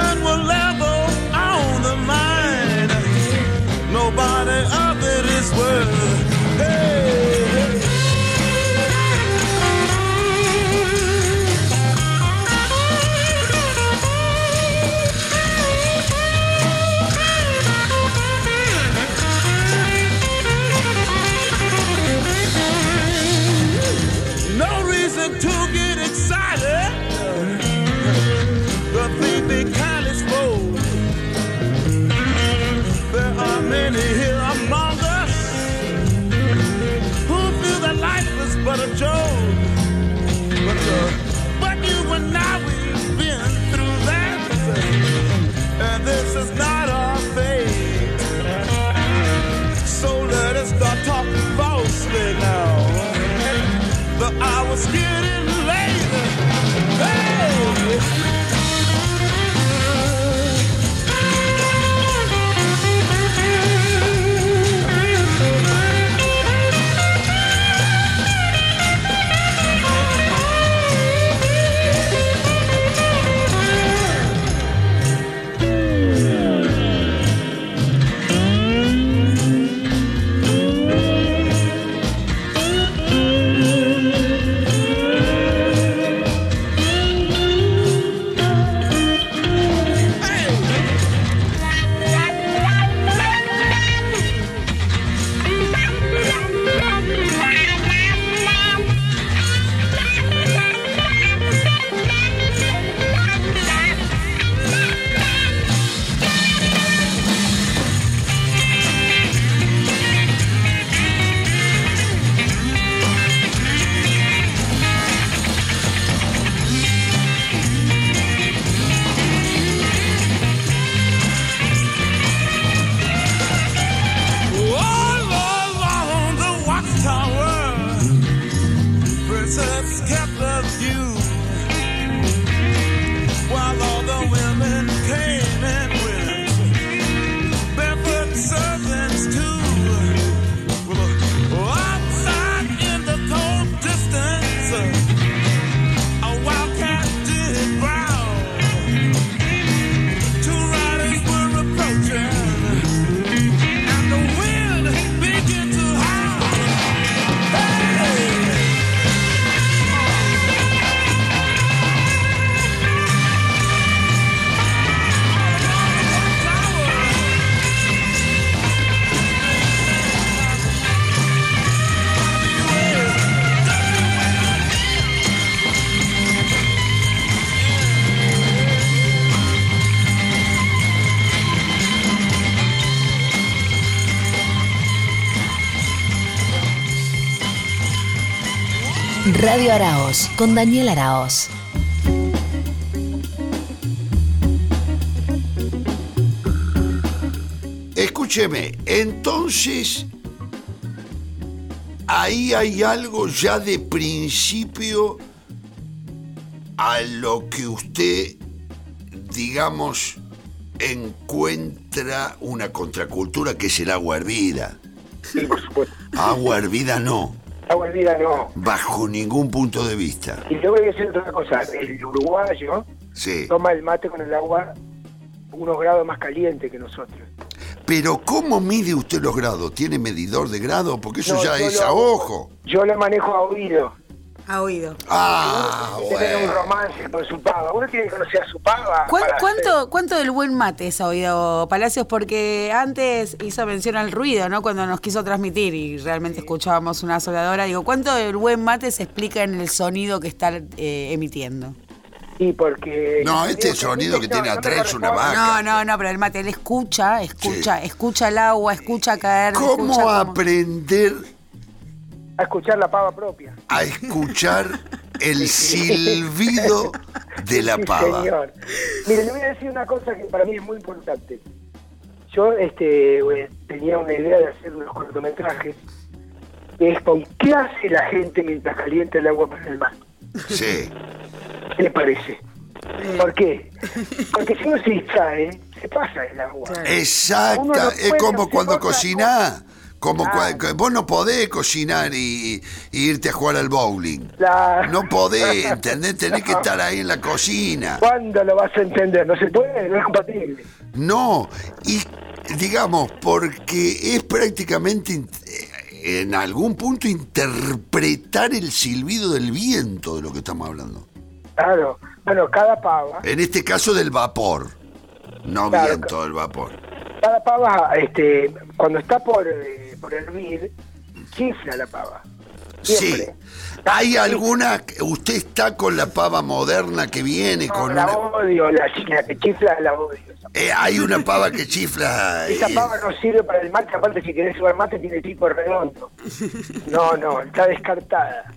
Radio Araos con Daniel Araos. Escúcheme, entonces ahí hay algo ya de principio a lo que usted, digamos, encuentra una contracultura que es el agua hervida. Sí, por supuesto. Agua hervida no, No. bajo ningún punto de vista. Y yo voy a decir otra cosa. El uruguayo Sí. toma el mate con el agua unos grados más caliente que nosotros. Pero ¿cómo mide usted los grados? ¿Tiene medidor de grado? Porque eso No, ya es lo- a ojo. Yo lo manejo a oído. Ha oído. Ah, Tiene que tener un bueno. romance con su pava. Uno tiene que conocer a su pava. ¿Cuán- para ¿Cuánto, ¿Cuánto del buen mate has oído, Palacios? Porque antes hizo mención al ruido, ¿no? Cuando nos quiso transmitir y realmente escuchábamos una soladora. Digo, ¿cuánto del buen mate se explica en el sonido que está eh, emitiendo? Sí, porque... No, este sonido que tiene atrás es una vaca. No, no, no, pero el mate, él escucha, escucha, escucha el agua, escucha caer. ¿Cómo escucha cómo- aprender A escuchar la pava propia. a escuchar el silbido de la Sí, pava? señor. Mire, le voy a decir una cosa que para mí es muy importante. Yo este, tenía una idea de hacer unos cortometrajes, que es con qué hace la gente mientras calienta el agua para el mar. Sí. ¿Qué le parece? ¿Por qué? Porque si uno se distrae, se pasa el agua. No es como cuando cocinás. Como Claro. cua- vos no podés cocinar y, y irte a jugar al bowling. Claro. No podés, ¿entendés? Tenés que estar ahí en la cocina. ¿Cuándo lo vas a entender? No se puede, no es compatible. No, y digamos, porque es prácticamente en algún punto interpretar el silbido del viento de lo que estamos hablando. Claro. Bueno, cada pava, En este caso del vapor, no Claro, viento del vapor. cada pava, este, cuando está por, eh, por hervir, chifla la pava. Sí. ¿Hay alguna, usted está con la pava moderna que viene No, con la una... odio, la, la que chifla la odio. Eh, hay una pava que chifla... Esa eh, pava no sirve para el mate, aparte si querés jugar mate tiene tipo redondo. No, no, está descartada.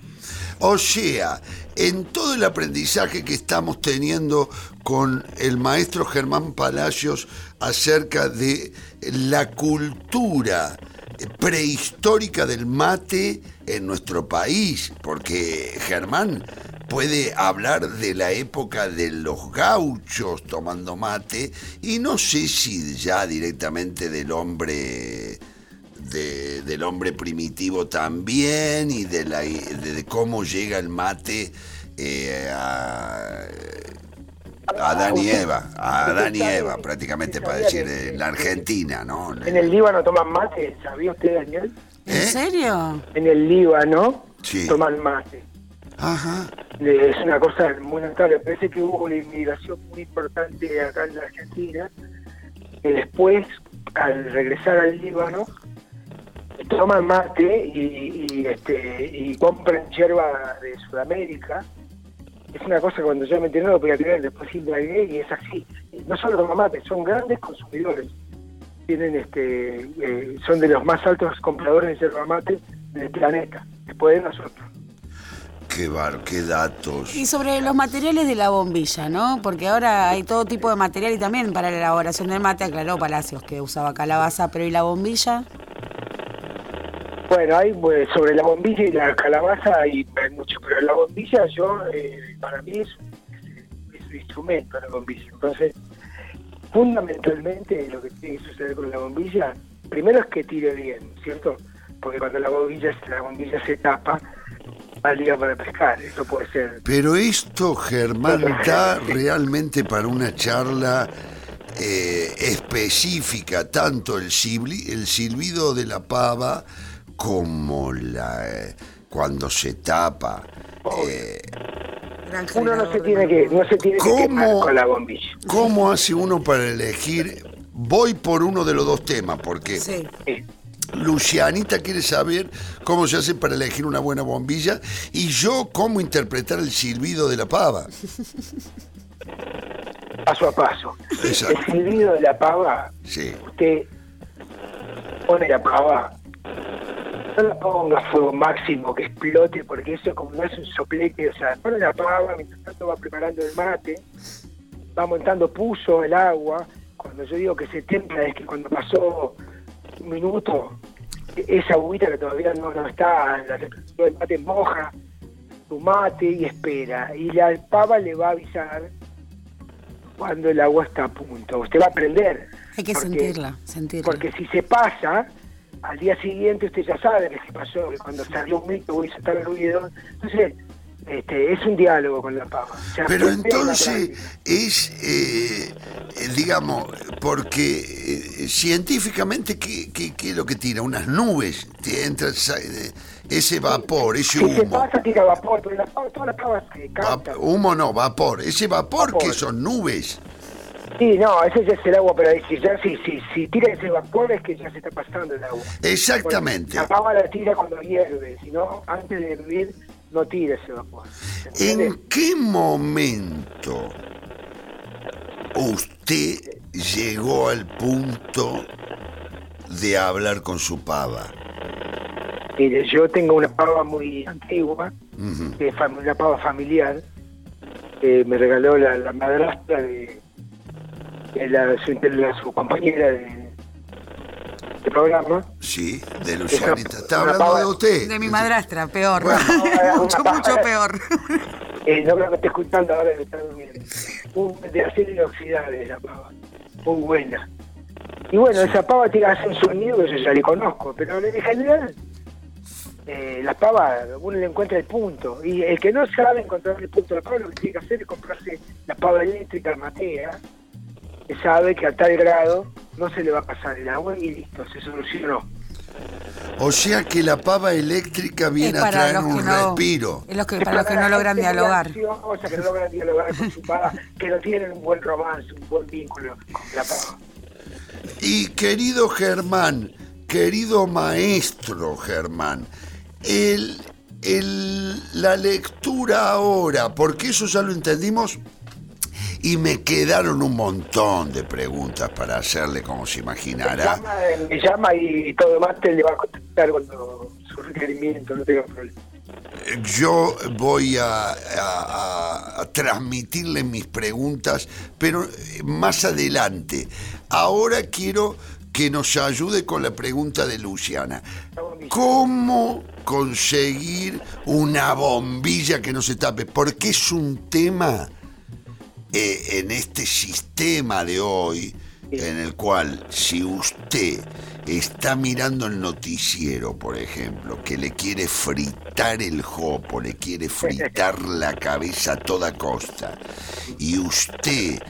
O sea, en todo el aprendizaje que estamos teniendo con el maestro Germán Palacios acerca de la cultura prehistórica del mate en nuestro país, porque Germán puede hablar de la época de los gauchos tomando mate y no sé si ya directamente del hombre de- del hombre primitivo también y de, la, de, cómo llega el mate eh, a Adán y Eva, a Adán y Eva, prácticamente para decir en la Argentina, ¿no? En el Líbano toman mate, ¿sabía usted, Daniel? ¿En serio? En el Líbano Sí. toman mate. Ajá. Eh, Es una cosa muy notable. Parece que hubo una inmigración muy importante acá en la Argentina. Que después, al regresar al Líbano, toman mate y, y, este, y compran hierba de Sudamérica. Es una cosa que cuando yo me enteré no lo podía creer, después indagué y es así. No solo toman mate, son grandes consumidores. Tienen este, eh, son de los más altos compradores de yerba mate del planeta, después de nosotros. Qué bar, qué datos. Y sobre los materiales de la bombilla, ¿no? Porque ahora hay todo tipo de material y también para la elaboración del mate aclaró Palacios que usaba calabaza, pero ¿y la bombilla? Bueno, hay pues, sobre la bombilla y la calabaza hay, hay mucho, pero la bombilla yo, eh, para mí es, es un instrumento la bombilla. Entonces, fundamentalmente lo que tiene que suceder con la bombilla, primero es que tire bien, ¿cierto? Porque cuando la bombilla, la bombilla se tapa, valía para pescar, eso puede ser. Pero esto, Germán, da realmente para una charla eh, específica, tanto el silbido de la pava como la eh, cuando se tapa. eh, Uno no se tiene que, no se tiene que quemar con la bombilla. ¿Cómo hace uno para elegir? Voy por uno de los dos temas, porque Lucianita quiere saber cómo se hace para elegir una buena bombilla y yo cómo interpretar el silbido de la pava. Paso a paso. Exacto. El silbido de la pava, Sí. usted pone la pava, no la ponga fuego máximo que explote, porque eso como no es un soplete, o sea, pone la pava, mientras tanto va preparando el mate, va montando puso el agua, cuando yo digo que se templa es que cuando pasó un minuto, esa agüita que todavía no, no está, la temperatura del mate moja tu mate y espera, y la pava le va a avisar cuando el agua está a punto. Usted va a aprender. Hay que porque- sentirla, sentirla. Porque si se pasa, al día siguiente usted ya sabe que se pasó, que cuando salió un mito hizo tal ruido. Entonces, Este, es un diálogo con la. O sea, Pero entonces es, eh, eh, digamos, porque eh, científicamente, ¿qué, qué, qué es lo que tira? Unas nubes, te entra eh, ese vapor, ese humo. pasa, tira vapor, pero la todas las pavas cantan. humo no, vapor. Ese vapor, Vapor. que son nubes. Sí, no, ese ya es el agua, pero si, ya, si, si, si tira ese vapor es que ya se está pasando el agua. Exactamente. La pava la tira cuando hierve, si no, antes de hervir no tira ese vapor. ¿En qué momento usted llegó al punto de hablar con su pava? Mire, yo tengo una pava muy antigua, que es una pava familiar, que me regaló la, la madrastra de la, la- su compañera de, de programa. Sí, de Lucianita. ¿Está hablando pava- de usted? De mi madrastra, peor. Mucho, pava- mucho peor. Eh, no creo que esté escuchando ahora que está durmiendo. Un, de acero inoxidable la pava. Muy buena. Y bueno, esa pava tiene que hacer un sonido que yo ya le conozco, pero en general eh, la pava uno le encuentra el punto. Y el que no sabe encontrar el punto de la pava lo que tiene que hacer es comprarse la pava eléctrica Matea, que sabe que a tal grado no se le va a pasar el agua y listo, se solucionó. O sea que la pava eléctrica viene a traer los un no- respiro. Es los que, para los que no logran dialogar. ansiosa, que no logran dialogar con su pava, que no tienen un buen romance, un buen vínculo con la pava. Y querido Germán, querido maestro Germán, el, el- la lectura ahora, porque eso ya lo entendimos, y me quedaron un montón de preguntas para hacerle, como se Me imaginará. llama, me llama y todo más te le va a contestar cuando su requerimiento, no tenga problema. Yo voy a, a- a- a transmitirle mis preguntas, pero eh, más adelante. Ahora quiero que nos ayude con la pregunta de Luciana. ¿Cómo conseguir una bombilla que no se tape? Porque es un tema eh, en este sistema de hoy en el cual si usted está mirando el noticiero, por ejemplo, que le quiere fritar el jopo, le quiere fritar la cabeza a toda costa, y usted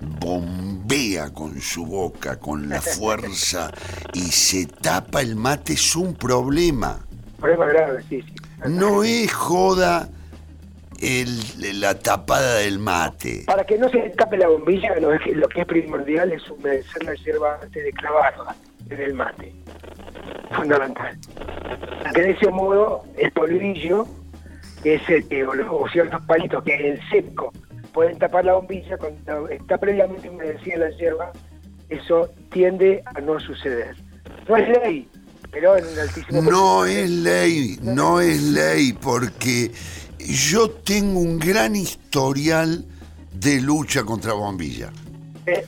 bombea con su boca, con la fuerza, y se tapa el mate, es un problema. Problema grave, sí, sí. No es joda el- la tapada del mate. Para que no se le tape la bombilla, lo, que- lo que es primordial es humedecer la hierba antes de clavarla en el mate. Fundamental. Que de ese modo el polvillo, que es el que, o, los- o ciertos palitos que en seco pueden tapar la bombilla, cuando está previamente humedecida la hierba, eso tiende a no suceder. No es ley, pero en un altísimo No es ley, no es ley, porque yo tengo un gran historial de lucha contra bombilla. Eh,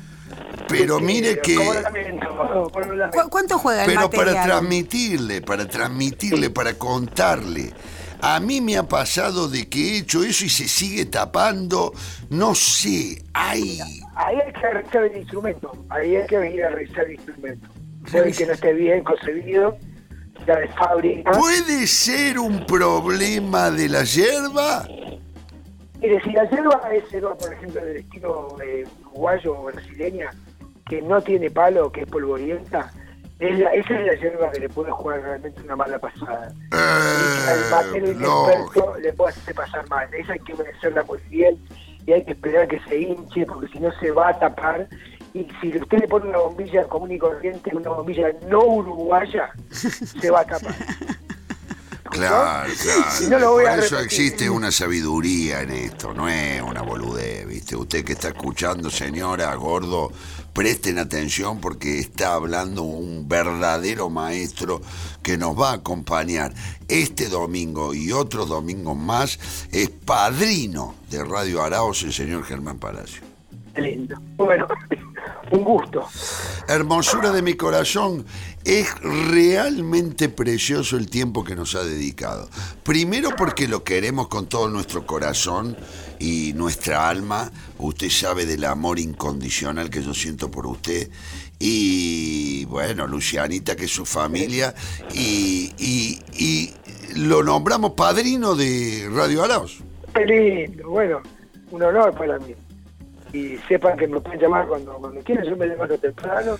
Pero mire que... ¿cómo lo lamento? ¿Cómo lo lamento? ¿Cu- ¿Cuánto juega el Pero para transmitirle, para transmitirle, para contarle. A mí me ha pasado de que he hecho eso y se sigue tapando. No sé, hay... Ahí hay que revisar el instrumento, ahí hay que venir a revisar el instrumento. Puede que no esté bien concebido, ya de fábrica. ¿Puede ser un problema de la hierba? Mire, si la yerba es yerba, por ejemplo, del estilo eh, uruguayo o brasileña, que no tiene palo, que es polvorienta, es la- esa es la yerba que le puede jugar realmente una mala pasada. Eh, no. inexperto le puede hacer pasar mal. Esa hay que obedecerla muy bien y hay que esperar que se hinche, porque si no se va a tapar. Y si usted le pone una bombilla común y corriente, una bombilla no uruguaya, se va a tapar. Claro, claro. no lo voy Por a eso existe una sabiduría en esto, no es una boludez, ¿viste? Usted que está escuchando, señora, gordo, presten atención porque está hablando un verdadero maestro que nos va a acompañar este domingo y otros domingos más. Es padrino de Radio Araos, el señor Germán Palacio. Lindo. Bueno, un gusto. Hermosura de mi corazón, es realmente precioso el tiempo que nos ha dedicado. Primero porque lo queremos con todo nuestro corazón y nuestra alma. Usted sabe del amor incondicional que yo siento por usted. Y bueno, Lucianita, que es su familia. Y, y- y lo nombramos padrino de Radio Araos. Qué lindo, bueno, un honor para mí. Y sepan que me pueden llamar cuando, cuando quieran, yo me levanto temprano.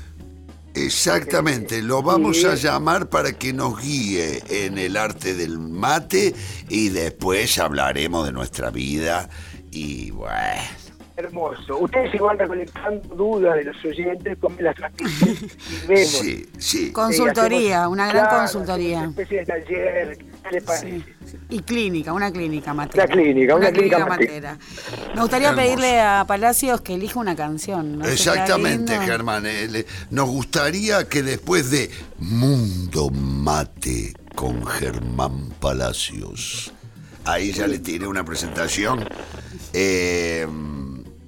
Exactamente, lo vamos a llamar para que nos guíe en el arte del mate y después hablaremos de nuestra vida y bueno. Hermoso. Ustedes igual recolectando dudas de los oyentes, como las transmiten y vemos. Sí, sí. Consultoría, hacemos- una gran claro, consultoría. Una especie de taller, ¿qué le parece? Y clínica, una clínica matera. Una clínica, una clínica matera. Me gustaría Hermoso. pedirle a Palacios que elija una canción. Exactamente. Germán. eh, le- Nos gustaría que después de Mundo Mate con Germán Palacios, ahí ya le tiré una presentación, eh,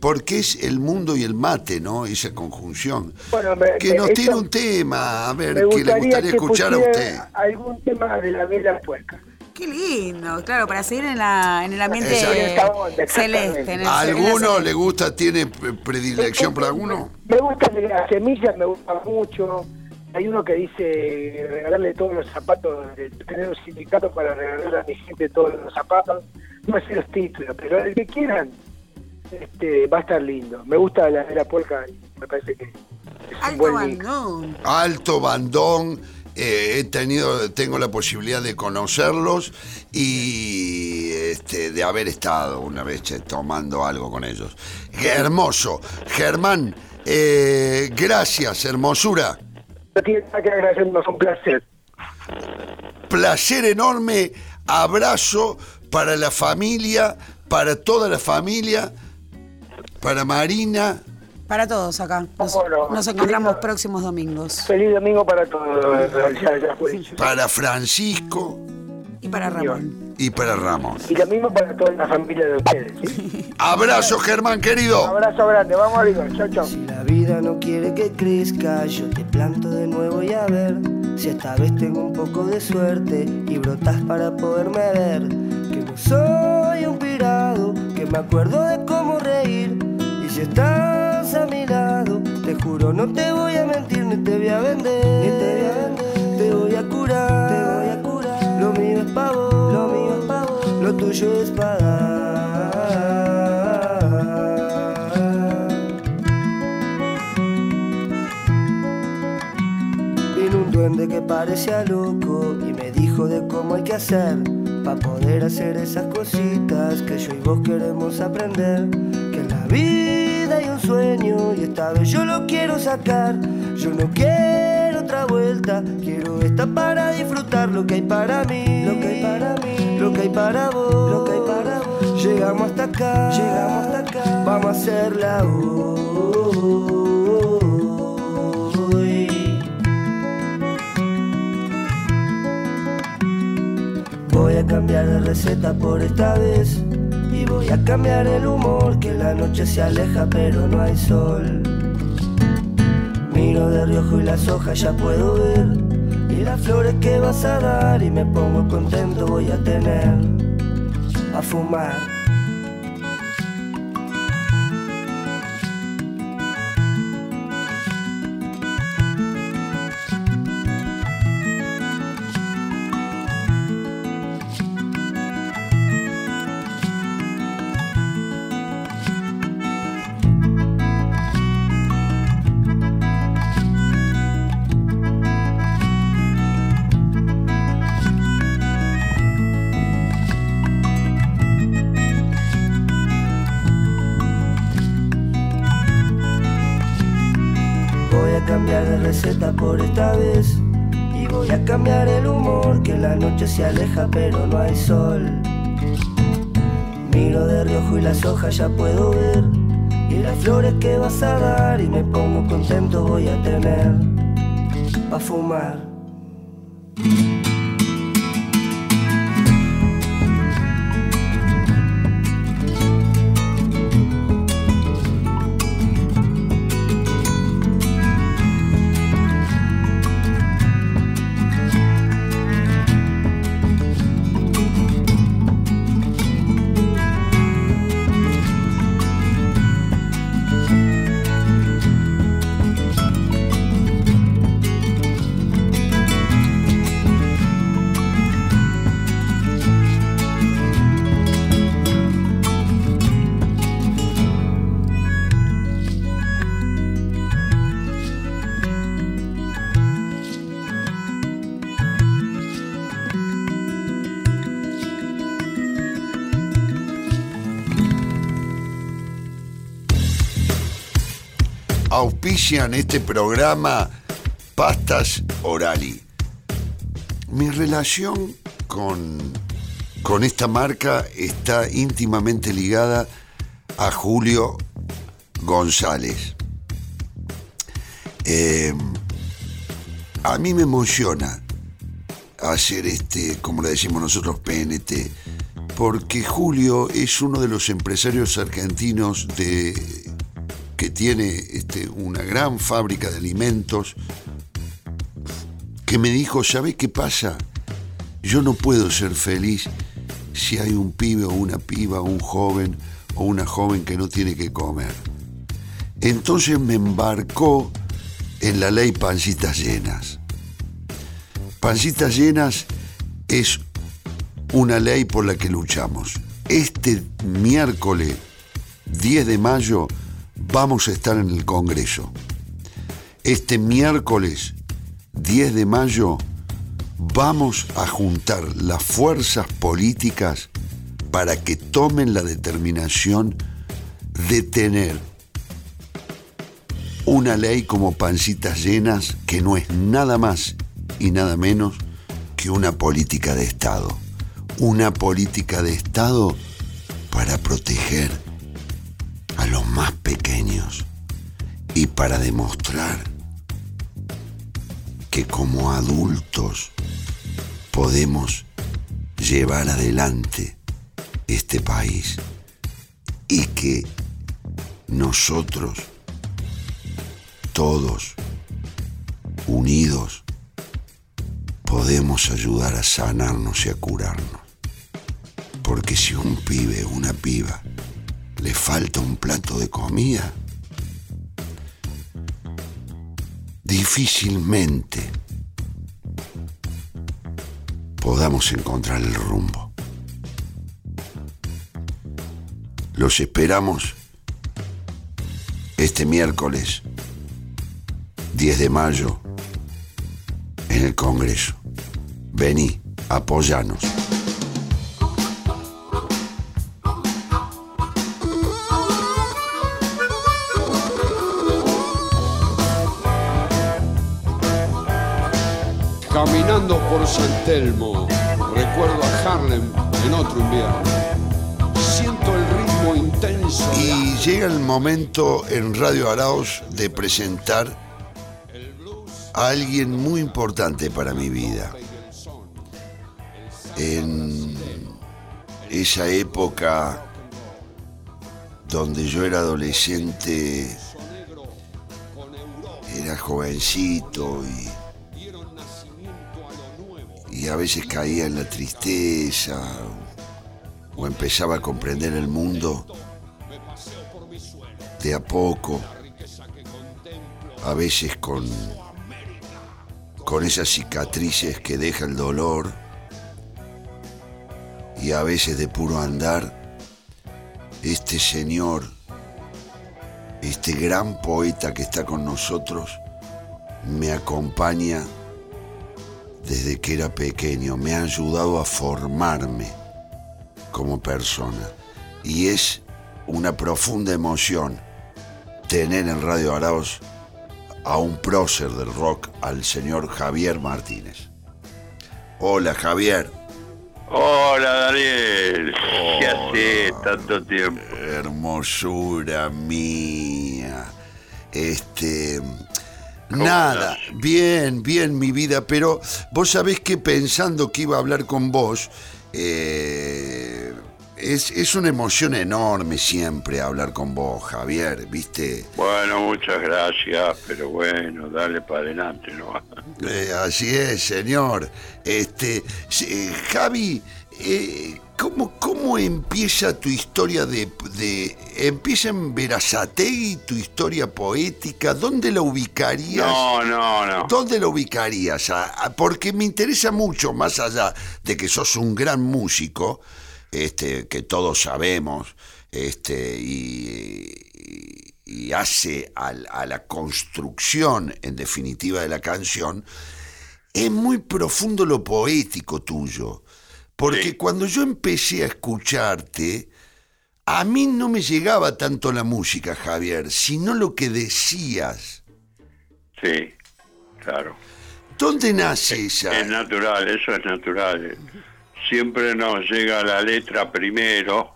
porque es el mundo y el mate, ¿no? Esa conjunción. Bueno, me- Que nos esto- tire un tema, a ver, que le gustaría que escuchar a usted. algún tema de la vela puerca. Qué lindo, claro, para seguir en, la, en el ambiente Exacto. celeste. en el- ¿A en la alguno le gusta, tiene pre- predilección por alguno? Me gusta de las semillas, me gusta mucho. Hay uno que dice regalarle todos los zapatos, de tener un sindicato para regalarle a mi gente todos los zapatos. No sé los títulos, pero el que quieran este, va a estar lindo. Me gusta la de la polka y me parece que es un Alto link. bandón. Alto Bandón, eh, he tenido, tengo la posibilidad de conocerlos y este, de haber estado una vez che, tomando algo con ellos. Qué hermoso. Germán, eh, gracias, hermosura. No tiene nada que agradecernos, un placer. Placer enorme, abrazo para la familia, para toda la familia, para Marina. Para todos acá. Nos, nos encontramos próximos domingos. Feliz domingo para todos. Ya, ya para Francisco Y para Ramón. y para Ramón. Y lo mismo para toda la familia de ustedes. ¿sí? Abrazo, Germán, querido. Un abrazo grande, vamos arriba. Chao, chao. La vida no quiere que crezca, yo te planto de nuevo y a ver si esta vez tengo un poco de suerte y brotas para poderme ver. Que no soy un pirado, que me acuerdo de estás a mi lado, te juro no te voy a mentir ni te voy a vender. Ni te voy a vender, te voy a curar, te voy a curar. Lo mío es pavo, lo mío es pavo, lo tuyo es pagar. Duende que parecía loco y me dijo de cómo hay que hacer para poder hacer esas cositas que yo y vos queremos aprender. Que la vida sueño y esta vez yo lo quiero sacar. Yo no quiero otra vuelta, quiero esta para disfrutar lo que hay para mí, lo que hay para mí, lo que hay para vos, lo que hay para vos. Llegamos hasta acá, llegamos hasta acá, vamos a hacerla hoy. Voy a cambiar de receta por esta vez voy a cambiar el humor que la noche se aleja pero no hay sol. Miro de riojo y las hojas ya puedo ver y las flores que vas a dar y me pongo contento voy a tener a fumar. Sol. Miro de riojo y las hojas ya puedo ver y las flores que vas a dar y me pongo contento voy a tener pa fumar. Auspician este programa Pastas Orali. Mi relación con, con esta marca está íntimamente ligada a Julio González. Eh, a mí me emociona hacer este, como le decimos nosotros, PNT, porque Julio es uno de los empresarios argentinos de, que tiene este, una gran fábrica de alimentos, que me dijo, ¿sabe qué pasa? Yo no puedo ser feliz si hay un pibe o una piba, un joven o una joven que no tiene que comer. Entonces me embarcó en la ley pancitas llenas. Pancitas llenas es una ley por la que luchamos. Este miércoles 10 de mayo vamos a estar en el Congreso. Este miércoles 10 de mayo vamos a juntar las fuerzas políticas para que tomen la determinación de tener una ley como pancitas llenas que no es nada más y nada menos que una política de Estado. Una política de Estado para proteger a los más pequeños y para demostrar que como adultos podemos llevar adelante este país y que nosotros, todos, unidos, podemos ayudar a sanarnos y a curarnos. Porque si un pibe una piba le falta un plato de comida, difícilmente podamos encontrar el rumbo. Los esperamos este miércoles 10 de mayo en el Congreso. Vení, apoyanos. Caminando por San Telmo, recuerdo a Harlem en otro invierno. Siento el ritmo intenso. Y llega el momento en Radio Araos de presentar a alguien muy importante para mi vida. En esa época donde yo era adolescente, era jovencito y, y a veces caía en la tristeza o empezaba a comprender el mundo de a poco, a veces con con esas cicatrices que deja el dolor y a veces de puro andar, este señor, este gran poeta que está con nosotros, me acompaña desde que era pequeño, me ha ayudado a formarme como persona y es una profunda emoción tener en Radio Araos a un prócer del rock, al señor Javier Martínez. Hola Javier. Hola Daniel. ¿Qué hace tanto tiempo? Hermosura mía. Este. Nada, bien, bien mi vida, pero vos sabés que pensando que iba a hablar con vos, eh, es, es, una emoción enorme siempre hablar con vos, Javier, ¿viste? Bueno, muchas gracias, pero bueno, dale para adelante, ¿no? Eh, así es, señor. Este, eh, Javi, eh, ¿cómo, ¿cómo empieza tu historia de, de... ¿Empieza en Verazategui tu historia poética? ¿Dónde la ubicarías? No, no, no. ¿Dónde la ubicarías? Porque me interesa mucho, más allá de que sos un gran músico, este, que todos sabemos, este, y, y hace a, a, la construcción, en definitiva, de la canción, es muy profundo lo poético tuyo. Porque Sí. cuando yo empecé a escucharte, A mí no me llegaba tanto la música, Javier, sino lo que decías. Sí, claro. ¿Dónde nace esa? Es natural, eso es natural. Siempre nos llega la letra primero,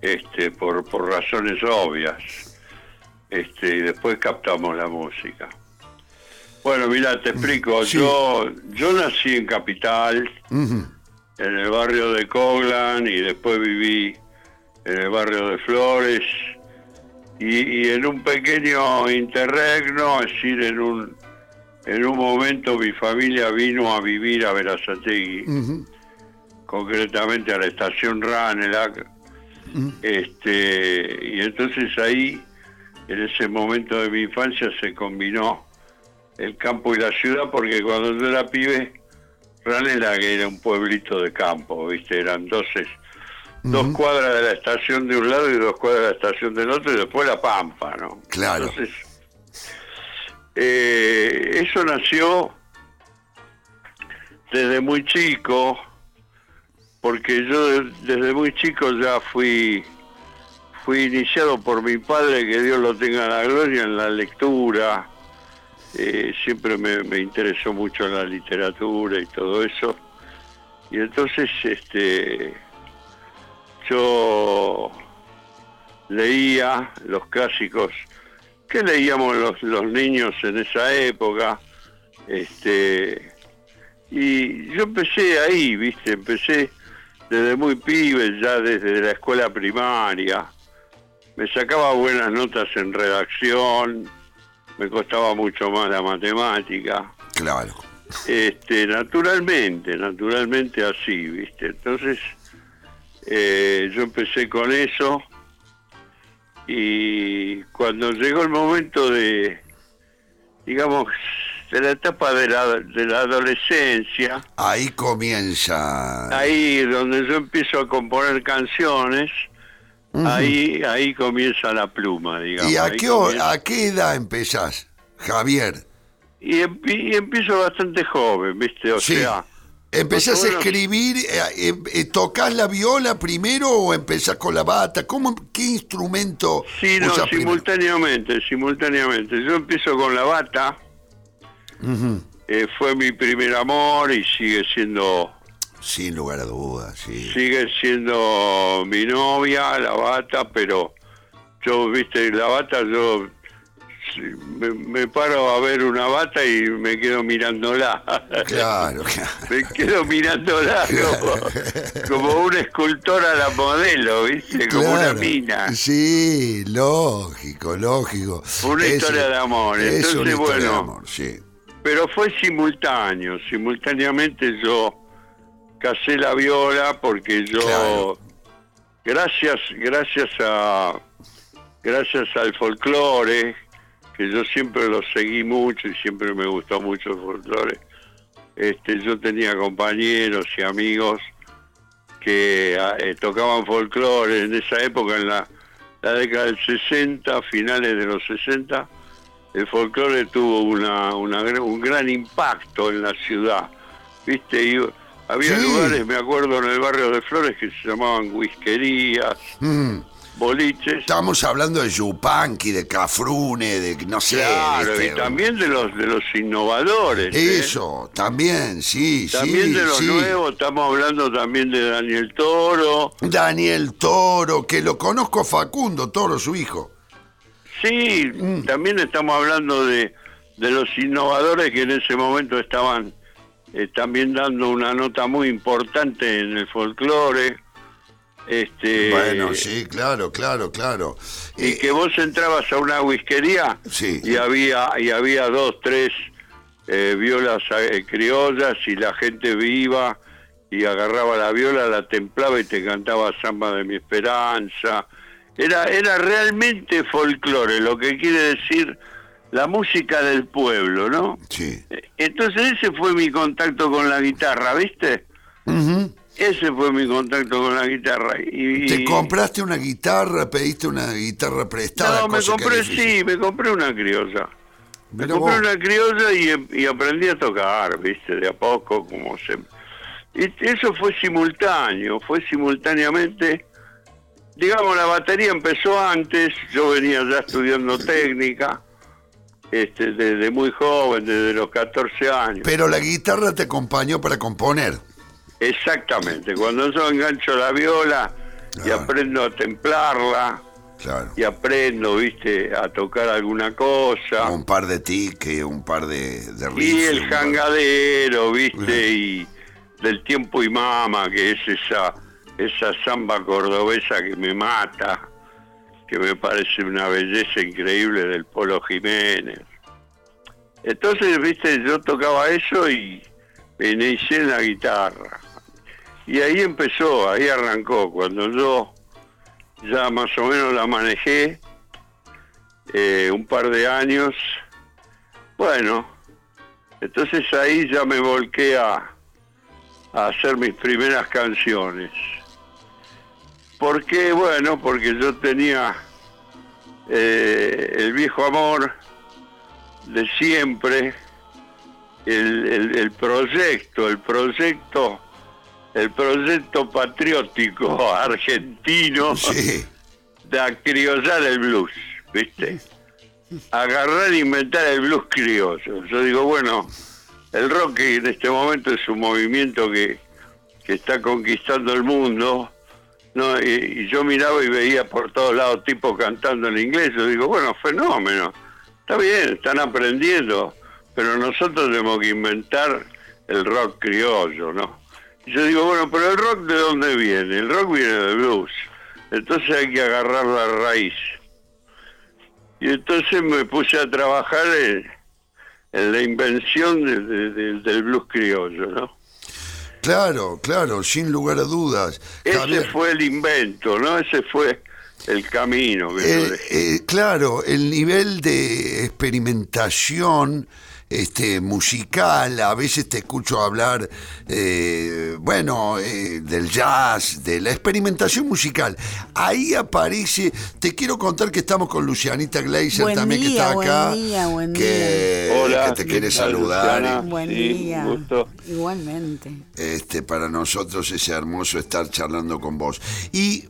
este, por, por razones obvias. Este, y después captamos la música. Bueno, mira, te explico. Yo, yo nací en Capital, en el barrio de Coglan, y después viví en el barrio de Flores, y, y en un pequeño interregno, es decir, en un, en un momento mi familia vino a vivir a Verazategui, concretamente a la estación Ranelac, este, y entonces ahí, en ese momento de mi infancia, se combinó el campo y la ciudad, porque cuando yo era pibe, Ranelac era un pueblito de campo, ¿viste? Eran doce, dos cuadras de la estación de un lado y dos cuadras de la estación del otro, y después la Pampa, ¿no? Claro. Entonces, eh, eso nació desde muy chico, porque yo de- desde muy chico ya fui fui iniciado por mi padre, que Dios lo tenga en la gloria, en la lectura. Eh, siempre me, me interesó mucho la literatura y todo eso. Y entonces, este, yo leía los clásicos que leíamos los, los niños en esa época. Este, y yo empecé ahí, viste, empecé desde muy pibe, ya desde la escuela primaria. Me sacaba buenas notas en redacción, me costaba mucho más la matemática. Claro. Este, naturalmente, naturalmente así, ¿viste? Entonces, eh, yo empecé con eso y cuando llegó el momento de, digamos, de la etapa de la, de la adolescencia, Ahí comienza. ahí donde yo empiezo a componer canciones, ahí, ahí comienza la pluma, digamos. ¿Y a ahí qué, comienza- a qué edad empezás, Javier? y, empi- y empiezo bastante joven, ¿viste? O Sí. sea, ¿Empezás a escribir? eh, eh, eh, ¿Tocás la viola primero o empezás con la bata? ¿Cómo, ¿Qué instrumento Sí, no, primero? simultáneamente, simultáneamente. Yo empiezo con la bata, eh, fue mi primer amor y sigue siendo Sin lugar a dudas, sí. sigue siendo mi novia, la bata, pero yo, viste, la bata, yo me, me paro a ver una bata y me quedo mirándola. Claro, claro. me quedo mirándola como, como un escultor a la modelo, viste, como una mina. Sí, lógico, lógico. Una Es- historia de amor. Es Entonces, una historia de bueno, amor, sí. Pero fue simultáneo, simultáneamente yo casé la viola porque yo, gracias, gracias a, gracias al folclore, que yo siempre lo seguí mucho y siempre me gustó mucho el folclore, este, yo tenía compañeros y amigos que ah, eh, tocaban folclore en esa época, en la, la década del 60, finales de los 60, el folclore tuvo una, un gran impacto en la ciudad. ¿Viste? Y había Sí. lugares, me acuerdo, en el barrio de Flores que se llamaban whiskerías, Mm. Boliches. Estamos hablando de Yupanqui, de Cafrune, de no sé. Claro, ¿viste? y también de los de los innovadores. ¿eh? Eso, también, sí, También sí. de los sí. nuevos, estamos hablando también de Daniel Toro. Daniel Toro, que lo conozco Facundo Toro, su hijo. Sí, Mm. también estamos hablando de, de los innovadores que en ese momento estaban eh, también dando una nota muy importante en el folclore. Este, Bueno, sí, claro, claro, claro. y que vos entrabas a una whiskería Sí. y había y había dos, tres eh, violas eh, criollas y la gente viva y agarraba la viola, la templaba y te cantaba samba de mi esperanza. Era era realmente folclore, lo que quiere decir la música del pueblo, ¿no? Sí. Entonces ese fue mi contacto con la guitarra, ¿viste? Ujú. Ese fue mi contacto con la guitarra. Y, ¿Te compraste una guitarra? ¿Pediste una guitarra prestada? No, me compré, sí, me compré una criolla. Me compré una criolla y, em- y aprendí a tocar, viste, de a poco, como se... Y eso fue simultáneo, fue simultáneamente digamos, la batería empezó antes, yo venía ya estudiando técnica, este, desde muy joven, desde los 14 años. Pero la guitarra te acompañó para componer. Exactamente, cuando yo engancho la viola y aprendo a templarla, y aprendo, viste, a tocar alguna cosa. Un par de tiques, un par de, de Y el par- jangadero, viste, y del tiempo y mama, que es esa, esa samba cordobesa que me mata, que me parece una belleza increíble del Polo Jiménez. Entonces, viste, yo tocaba eso y me inicié en la guitarra. Y ahí empezó, ahí arrancó, cuando yo ya más o menos la manejé, eh, un par de años, bueno, entonces ahí ya me volqué a, a hacer mis primeras canciones. ¿Por qué? Bueno, porque yo tenía eh, el viejo amor de siempre, el, el- el proyecto, el proyecto, el proyecto patriótico argentino de acriollar el blues, ¿viste? Agarrar e inventar el blues criollo. Yo digo, bueno, el rock en este momento es un movimiento que, que está conquistando el mundo, ¿no? Y, y yo miraba y veía por todos lados tipos cantando en inglés. Yo digo, bueno, fenómeno. Está bien, están aprendiendo, pero nosotros tenemos que inventar el rock criollo, ¿no? Yo digo, bueno, pero el rock de dónde viene? El rock viene del blues. Entonces hay que agarrar la raíz. Y entonces me puse a trabajar en, en la invención de- de- de- del blues criollo, ¿no? Claro, claro, sin lugar a dudas. Ese Javier, fue el invento, ¿no? Ese fue el camino que yo eh, eh, claro, el nivel de experimentación este, musical, a veces te escucho hablar, eh, bueno, eh, del jazz, de la experimentación musical. Ahí aparece, te quiero contar que estamos con Lucianita Gleiser también que día, está acá. buen día, buen que, Hola, que te quiere ¿qué tal, saludar. Luciana? Buen Sí, día. gusto. Igualmente. este, para nosotros es hermoso estar charlando con vos. Y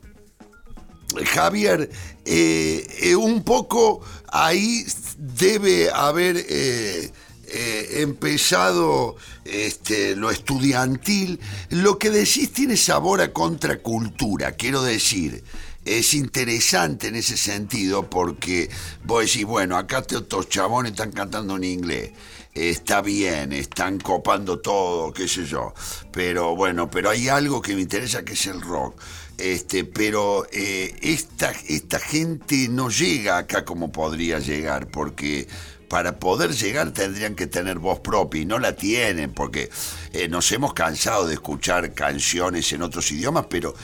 Javier, eh, eh, un poco ahí debe haber eh, eh, empezado este, lo estudiantil. Lo que decís tiene sabor a contracultura, quiero decir. Es interesante en ese sentido porque vos decís, bueno, acá estos chabones están cantando en inglés está bien, están copando todo, qué sé yo. Pero bueno, pero hay algo que me interesa que es el rock. Este, pero eh, esta, esta gente no llega acá como podría llegar, porque para poder llegar tendrían que tener voz propia y no la tienen, porque eh, nos hemos cansado de escuchar canciones en otros idiomas, pero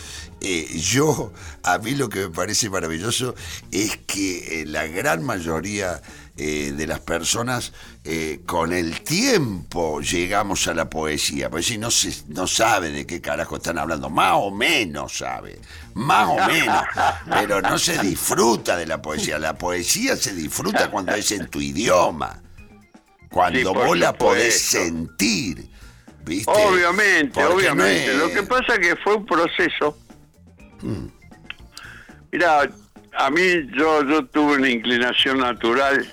eh, yo, a mí lo que me parece maravilloso es que eh, la gran mayoría eh, de las personas eh, con el tiempo llegamos a la poesía, porque si no, se, no sabe de qué carajo están hablando, más o menos sabe, más o menos, pero no se disfruta de la poesía, la poesía se disfruta cuando es en tu idioma, cuando Sí, vos la podés sentir, ¿viste? Obviamente, obviamente. no es- Lo que pasa que fue un proceso. Mm. Mira, a mí yo, yo tuve una inclinación natural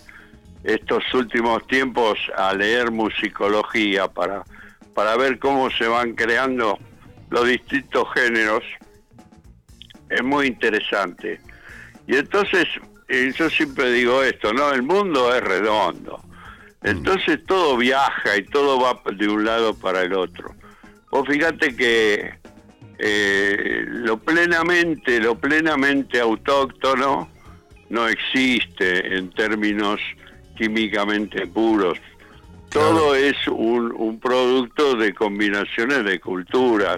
estos últimos tiempos a leer musicología para, para ver cómo se van creando los distintos géneros. Es muy interesante. Y entonces, yo siempre digo esto, ¿no? El mundo es redondo. Entonces todo viaja y todo va de un lado para el otro. Vos fíjate que eh, lo plenamente, lo plenamente autóctono no existe en términos químicamente puros. Todo es un, un producto de combinaciones de culturas.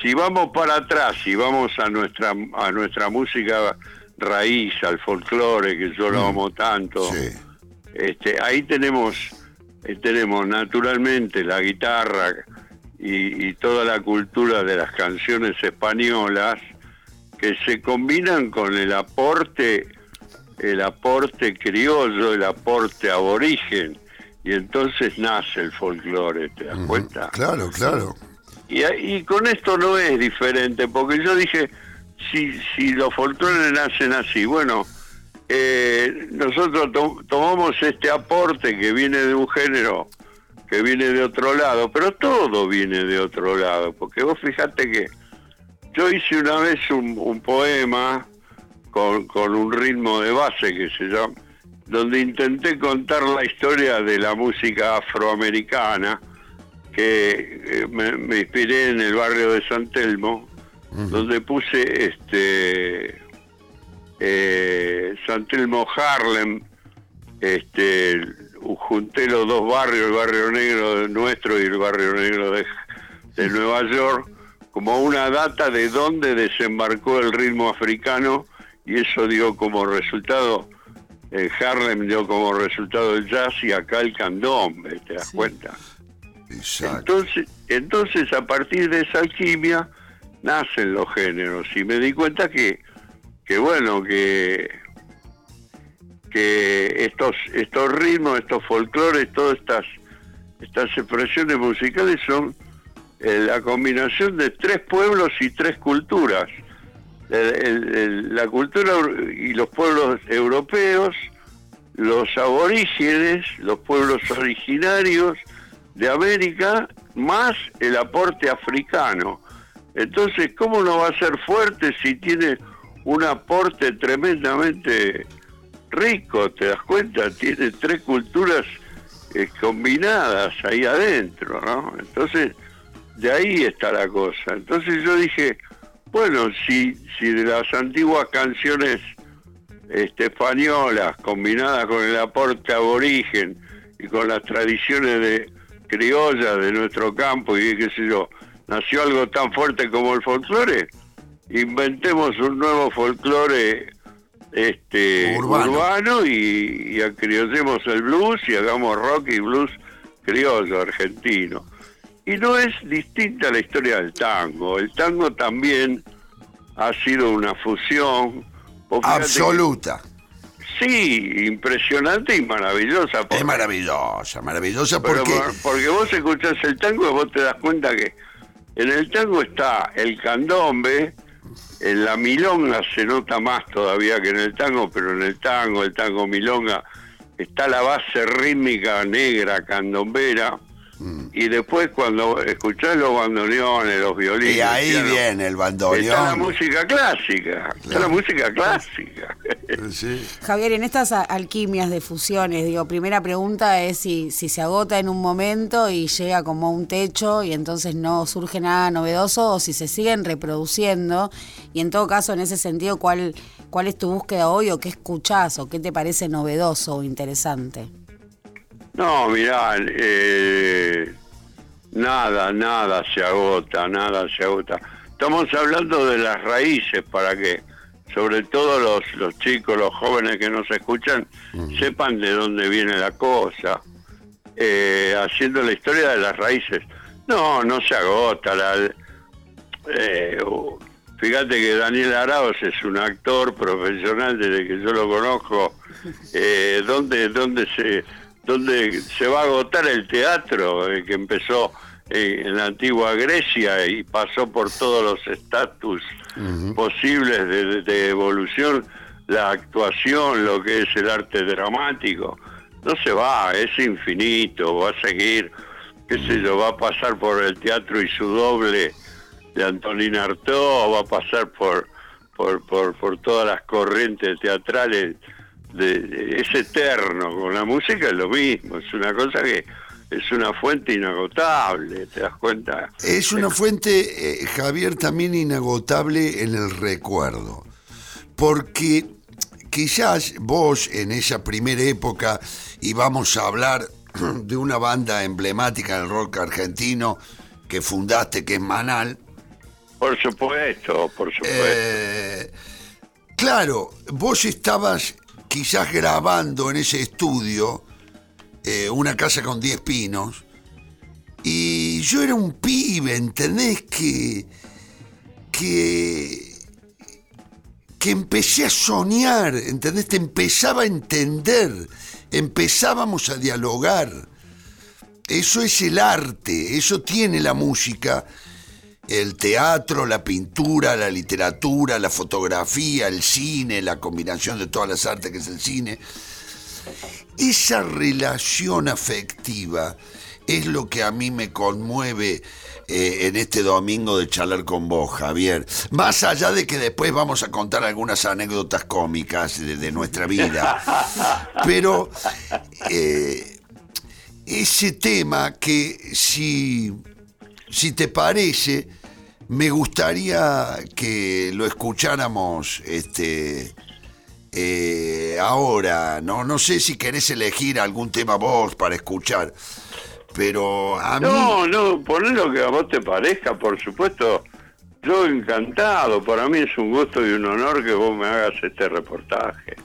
Si vamos para atrás, si vamos a nuestra a nuestra música raíz, al folclore que yo lo amo tanto, este, ahí tenemos eh, tenemos naturalmente la guitarra y, y toda la cultura de las canciones españolas que se combinan con el aporte el aporte criollo, el aporte aborigen y entonces nace el folclore, ¿te das cuenta? Claro, claro. Y, y con esto no es diferente, porque yo dije, si, si los folclores nacen así. Bueno, eh, nosotros to- tomamos este aporte que viene de un género que viene de otro lado, pero todo viene de otro lado, porque vos fijate que yo hice una vez un, un poema con, con un ritmo de base que se llama, donde intenté contar la historia de la música afroamericana, que eh, me, me inspiré en el barrio de San Telmo, donde puse este eh, San Telmo Harlem, este junté los dos barrios, el barrio negro nuestro y el barrio negro de, de Nueva York, como una data de dónde desembarcó el ritmo africano y eso dio como resultado, en Harlem dio como resultado el jazz y acá el candombe, ¿te das cuenta? Entonces, entonces a partir de esa alquimia nacen los géneros y me di cuenta que, que bueno, que que estos estos ritmos, estos folclores, todas estas estas expresiones musicales son eh, la combinación de tres pueblos y tres culturas. El- la cultura y los pueblos europeos, los aborígenes, los pueblos originarios de América, más el aporte africano. Entonces, ¿cómo no va a ser fuerte si tiene un aporte tremendamente rico? ¿Te das cuenta? Tiene tres culturas eh, combinadas ahí adentro, ¿no? Entonces, de ahí está la cosa. Entonces yo dije, bueno, si, si de las antiguas canciones este, españolas combinadas con el aporte aborigen y con las tradiciones de criollas de nuestro campo y qué sé yo, nació algo tan fuerte como el folclore, inventemos un nuevo folclore este Urbano. urbano, y, y el blues y hagamos rock y blues criollo argentino. Y no es distinta la historia del tango. El tango también ha sido una fusión. Que- Absoluta. Sí, impresionante y maravillosa. Es maravillosa, maravillosa Pero porque... por- porque vos escuchás el tango y vos te das cuenta que en el tango está el candombe, en la milonga se nota más todavía que en el tango, pero en el tango, el tango milonga, está la base rítmica negra, candombera, Mm. y después cuando escuchás los bandoneones, los violines... Y ahí piano, viene el bandoneón. Está la música clásica, está la música clásica. Javier, en estas alquimias de fusiones, digo, primera pregunta es si, si se agota en un momento y llega como a un techo y entonces no surge nada novedoso o si se siguen reproduciendo y en todo caso en ese sentido, ¿cuál, cuál es tu búsqueda hoy o qué escuchás o qué te parece novedoso o interesante? No, mirá, eh, nada, nada se agota, nada se agota. Estamos hablando de las raíces para que, sobre todo los, los chicos, los jóvenes que nos escuchan, sepan de dónde viene la cosa, eh, haciendo la historia de las raíces. No, no se agota. La, eh, fíjate que Daniel Arauz es un actor profesional desde que yo lo conozco. Eh, ¿dónde, dónde se donde se va a agotar el teatro eh, que empezó eh, en la antigua Grecia y pasó por todos los estatus posibles de, de evolución, la actuación, lo que es el arte dramático. No se va, es infinito, va a seguir, qué sé yo, va a pasar por el teatro y su doble de Antonina Artaud, va a pasar por, por, por, por todas las corrientes teatrales de- de- es eterno, con la música es lo mismo, es una cosa que es una fuente inagotable, ¿te das cuenta? Es una fuente, eh, Javier, también inagotable en el recuerdo. Porque quizás vos en esa primera época, y vamos a hablar de una banda emblemática del rock argentino que fundaste, que es Manal. Por supuesto, por supuesto. Eh, claro, vos estabas quizás grabando en ese estudio eh, una casa con 10 pinos y yo era un pibe, ¿entendés? Que, que, que empecé a soñar, ¿entendés? Te empezaba a entender, empezábamos a dialogar. Eso es el arte, eso tiene la música. El teatro, la pintura, la literatura, la fotografía, el cine, la combinación de todas las artes que es el cine. Esa relación afectiva es lo que a mí me conmueve eh, en este domingo de charlar con vos, Javier. Más allá de que después vamos a contar algunas anécdotas cómicas de, de nuestra vida. Pero eh, ese tema que si, si te parece, me gustaría que lo escucháramos este, eh, ahora. ¿no? no sé si querés elegir algún tema vos para escuchar. Pero a mí... No, no, poné lo que a vos te parezca, por supuesto. Yo encantado, para mí es un gusto y un honor que vos me hagas este reportaje.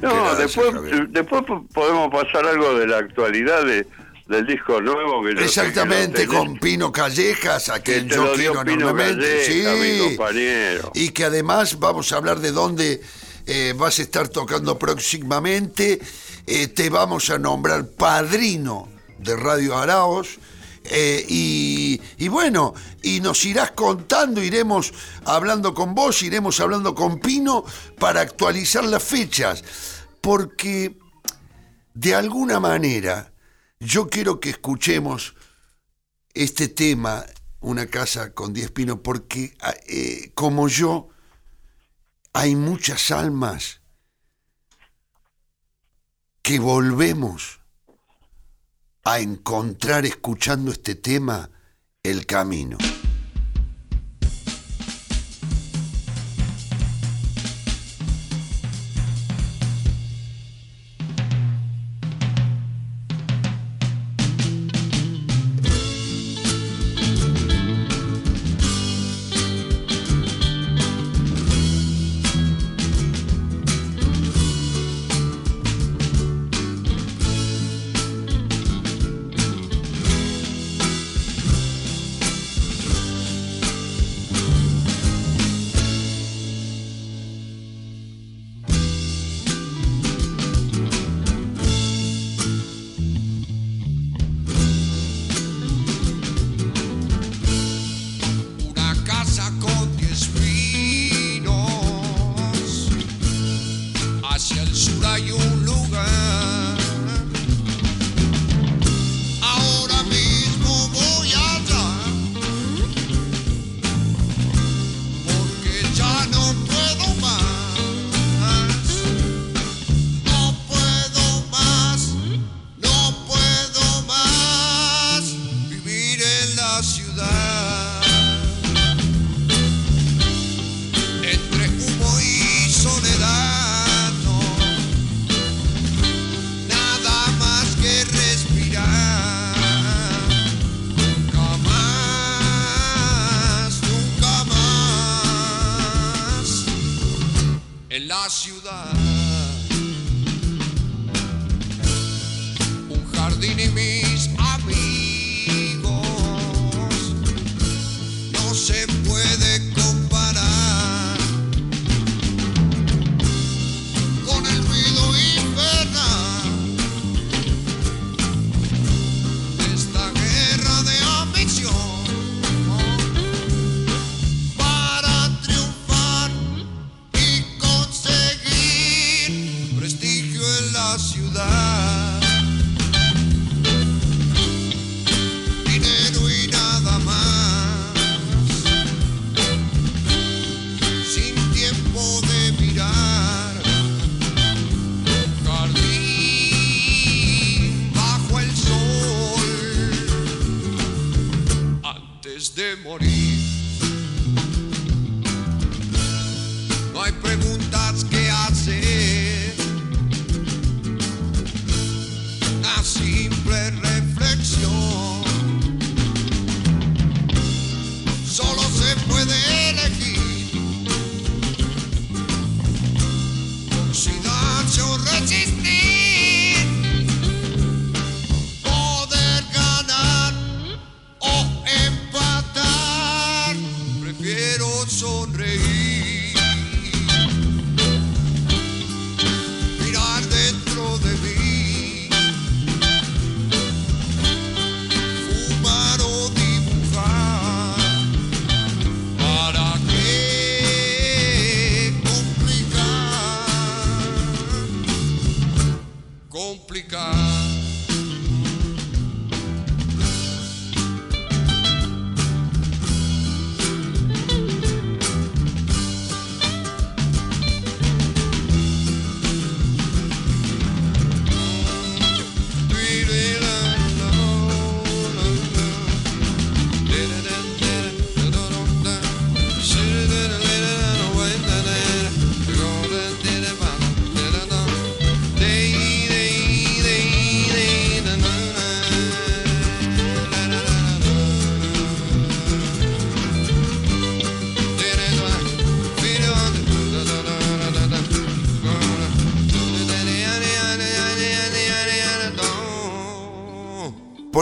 No, Gracias, después, Javier. después po- podemos pasar algo de la actualidad de, del disco nuevo que yo Exactamente, con Pino Callejas, a quien yo quiero enormemente. Calleja, mi sí. compañero. Y que además vamos a hablar de dónde eh, vas a estar tocando próximamente. Eh, te vamos a nombrar padrino de Radio Araos. eh, y, y bueno, y nos irás contando, iremos hablando con vos, iremos hablando con Pino para actualizar las fechas. Porque de alguna manera yo quiero que escuchemos este tema, Una casa con 10 pinos, porque ah, eh, como yo, hay muchas almas que volvemos a encontrar escuchando este tema el camino.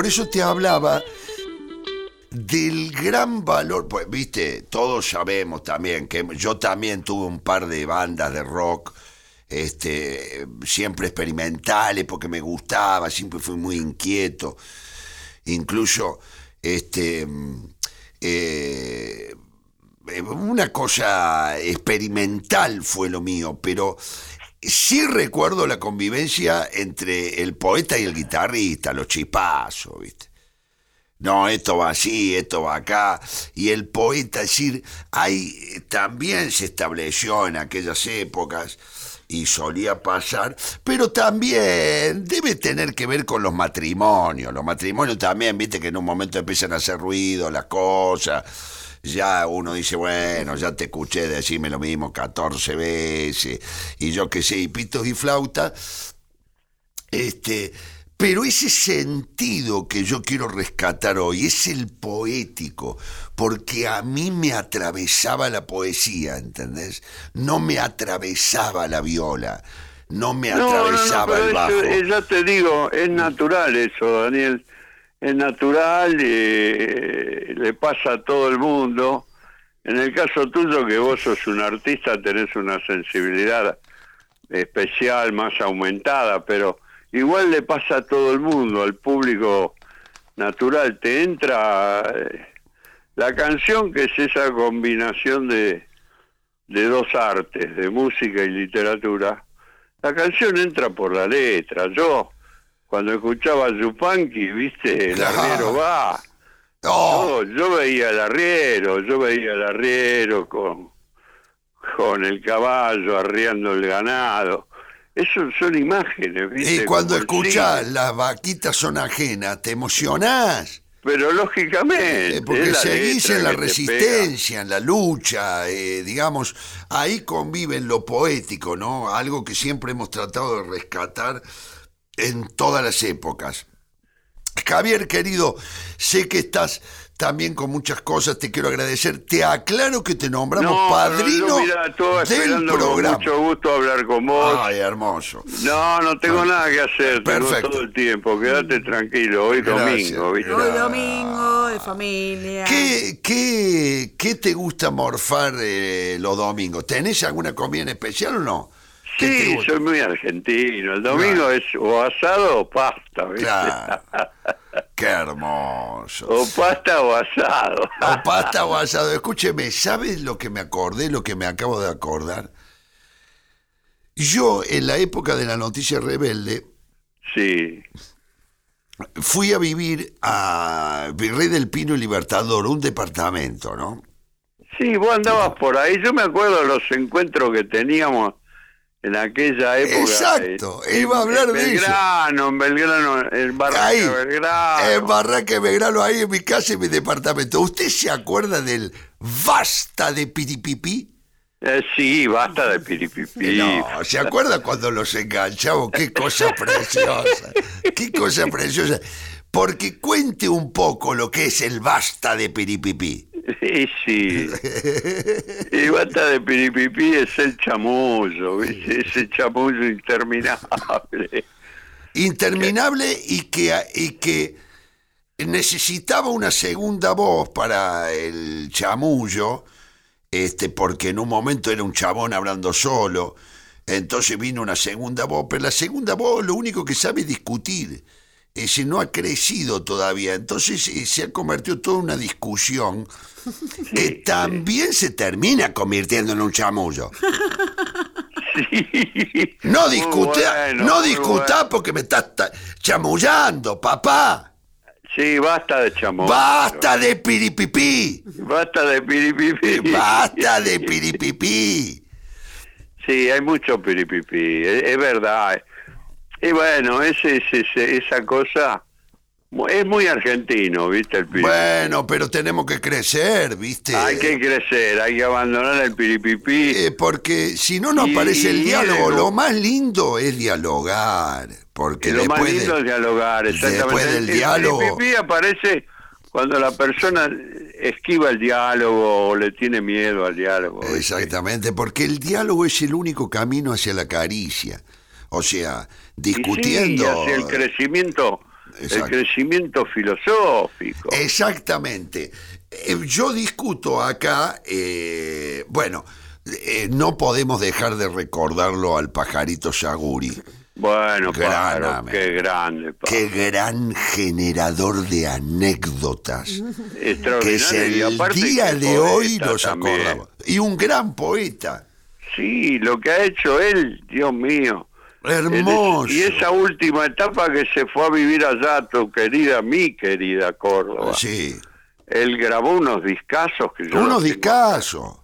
Eso te hablaba del gran valor, pues viste, todos sabemos también que yo también tuve un par de bandas de rock, este, siempre experimentales porque me gustaba, siempre fui muy inquieto, incluso, este, eh, una cosa experimental fue lo mío, pero sí recuerdo la convivencia entre el poeta y el guitarrista, los chipazos, ¿viste? No, esto va así, esto va acá. Y el poeta, es decir, ahí también se estableció en aquellas épocas y solía pasar, pero también debe tener que ver con los matrimonios. Los matrimonios también, viste que en un momento empiezan a hacer ruido las cosas ya uno dice, bueno, ya te escuché decirme lo mismo 14 veces, y yo qué sé, y pitos y flauta, este, pero ese sentido que yo quiero rescatar hoy es el poético, porque a mí me atravesaba la poesía, ¿entendés? No me atravesaba la viola, no me atravesaba el bajo. ya te digo, es natural eso, Daniel es natural, eh, le pasa a todo el mundo. En el caso tuyo, que vos sos un artista, tenés una sensibilidad especial, más aumentada, pero igual le pasa a todo el mundo, al público natural. Te entra eh, la canción, que es esa combinación de, de dos artes, de música y literatura. La canción entra por la letra. Yo cuando escuchaba a Yupanqui, viste, el arriero va. No, yo veía el arriero, yo veía el arriero con, con el caballo arriando el ganado. Eso son imágenes, ¿viste? Y cuando escuchás las vaquitas son ajenas, te emocionás. Pero lógicamente. Eh, porque seguís en la resistencia, en la lucha, eh, digamos, ahí convive lo poético, ¿no? Algo que siempre hemos tratado de rescatar en todas las épocas. Javier, querido, sé que estás también con muchas cosas, te quiero agradecer. Te aclaro que te nombramos padrino del programa. Con mucho gusto hablar con vos. Ay, hermoso. No, no tengo nada que hacer, Perfecto. todo el tiempo. Quédate tranquilo, hoy domingo. ¿viste? Hoy domingo, de familia. ¿Qué, qué, qué te gusta morfar eh, los domingos? ¿Tenés alguna comida en especial o no? Sí, soy muy argentino. El domingo es o asado o pasta, ¿viste? Qué hermoso. O pasta o asado. O pasta o asado. Escúcheme, ¿sabes lo que me acordé, lo que me acabo de acordar? Yo, en la época de la noticia rebelde, sí. fui a vivir a Virrey del Pino y Libertador, un departamento, ¿no? Sí, vos andabas por ahí. Yo me acuerdo de los encuentros que teníamos en aquella época. Exacto, iba a hablar de Belgrano, en Belgrano, en Barraca Belgrano. En Barraca Belgrano, ahí en mi casa, en mi departamento. ¿Usted se acuerda del basta de piripipí? Eh, sí, basta de piripipí. No, ¿se acuerda cuando los enganchamos? Qué cosa preciosa, qué cosa preciosa. Porque cuente un poco lo que es el basta de piripipí. Sí, sí. Y basta de piripipí es el chamullo, ¿viste? ese chamullo interminable. Interminable y que, y que necesitaba una segunda voz para el chamullo, este, porque en un momento era un chabón hablando solo, entonces vino una segunda voz, pero la segunda voz lo único que sabe es discutir ese no ha crecido todavía. Entonces eh, se ha convertido toda una discusión que también se termina convirtiendo en un chamullo. No discuta, no discuta porque me estás chamullando, papá. Sí, basta de chamullo. Basta de piripipí. Basta de piripipí. Basta de piripipí. Sí, hay mucho piripipí, es verdad. Y bueno, ese, ese, esa cosa es muy argentino, ¿viste? El Bueno, pero tenemos que crecer, ¿viste? Hay que crecer, hay que abandonar el piripipí. Eh, porque si no, no aparece el diálogo. Lo más lindo es dialogar. Porque lo más lindo es dialogar, exactamente. Después del diálogo. El piripipí aparece cuando la persona esquiva el diálogo o le tiene miedo al diálogo. Exactamente, porque el diálogo es el único camino hacia la caricia. O sea, discutiendo. el crecimiento exacto. el crecimiento filosófico. Exactamente. Eh, Yo discuto acá, eh, bueno, eh, no podemos dejar de recordarlo al pajarito Yaguri. Bueno, qué grande. Qué gran generador de anécdotas. Que es el día de hoy nos acordamos. Y un gran poeta. Sí, lo que ha hecho él, Dios mío. Hermoso. Y esa última etapa que se fue a vivir allá, tu querida, mi querida Córdoba. Sí. Él grabó unos discazos que yo Unos discazos.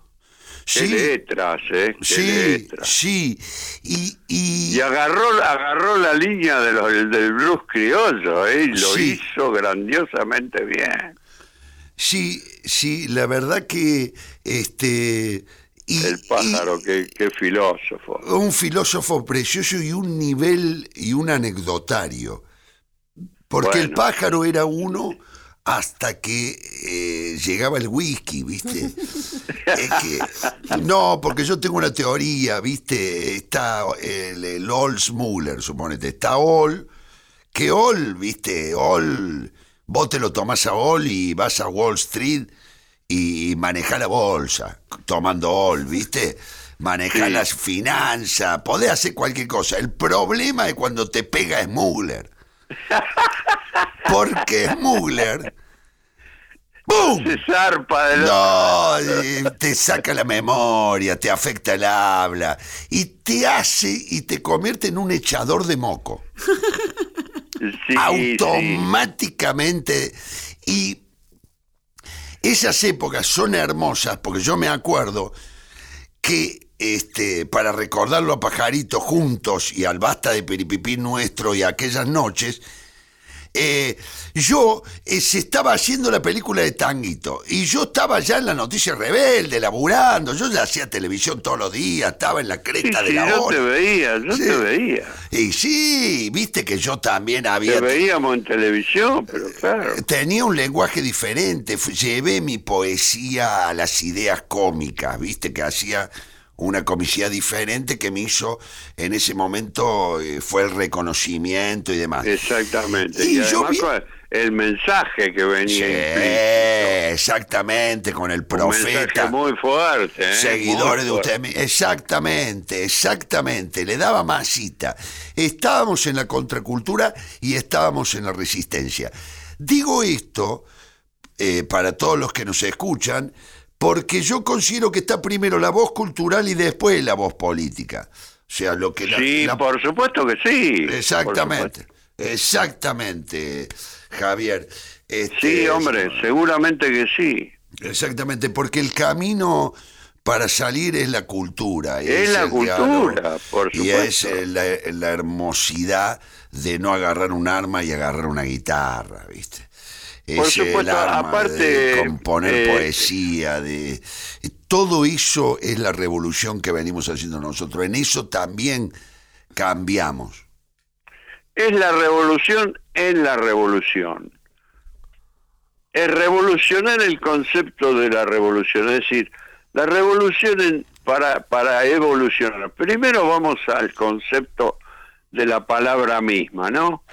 Qué Sí. letras, ¿eh? Qué Sí, letras. sí. Y, y, Y agarró, agarró la línea de los, del blues criollo, ¿eh? Y lo Sí. hizo grandiosamente bien. sí, sí, la verdad que este y, El pájaro, qué, qué filósofo. un filósofo precioso y un nivel y un anecdotario. Porque el pájaro era uno hasta que eh, llegaba el whisky, ¿viste? Es que- no, porque yo tengo una teoría, ¿viste? Está el, el Oldsmuller, suponete. Está Ol, que Ol, ¿viste? Ol, vos te lo tomás a Ol y vas a Wall Street y manejás la bolsa, tomando Ol, ¿viste? Manejás Sí. las finanzas, podés hacer cualquier cosa. El problema es cuando te pega Smuggler. Porque Smuggler. ¡Bum! Se zarpa de No, te saca la memoria, te afecta el habla y te hace y te convierte en un echador de moco. Sí, automáticamente. Y esas épocas son hermosas porque yo me acuerdo que este, para recordarlo a Pajarito juntos y al basta de Peripipí nuestro y aquellas noches, eh, yo eh, se estaba haciendo la película de Tanguito y yo estaba ya en la noticia rebelde, laburando, yo ya hacía televisión todos los días, estaba en la Sí, cresta de sí, la yo ola. te veía, yo Sí. te veía. Y sí, viste que yo también había... Te veíamos en televisión, pero claro. Tenía un lenguaje diferente, llevé mi poesía a las ideas cómicas, viste que hacía una comicidad diferente que me hizo en ese momento eh, fue el reconocimiento y demás. Exactamente. Y Y, yo vi- el mensaje que venía Sí, exactamente, con el Un mensaje profeta. muy fuerte. ¿eh? Seguidores de Muy usted. fuerte. mi- Exactamente, exactamente. Le daba masita. Estábamos en la contracultura y estábamos en la resistencia. Digo esto eh, para todos los que nos escuchan, porque yo considero que está primero la voz cultural y después la voz política. O sea, lo que la- Sí, la- por supuesto que sí. Exactamente, exactamente, Javier. Este, Sí, hombre, seguramente que sí. Exactamente, porque el camino para salir es la cultura. Es la cultura, diálogo, por Y es supuesto. la, la hermosidad de no agarrar un arma y agarrar una guitarra, ¿viste? Por el supuesto, arma aparte, de componer eh, poesía, de todo eso es la revolución que venimos haciendo nosotros. En eso también cambiamos. Es la revolución en la revolución. Es revolucionar el concepto de la revolución, es decir, la revolución en- para, para evolucionar. Primero vamos al concepto de la palabra misma, ¿no?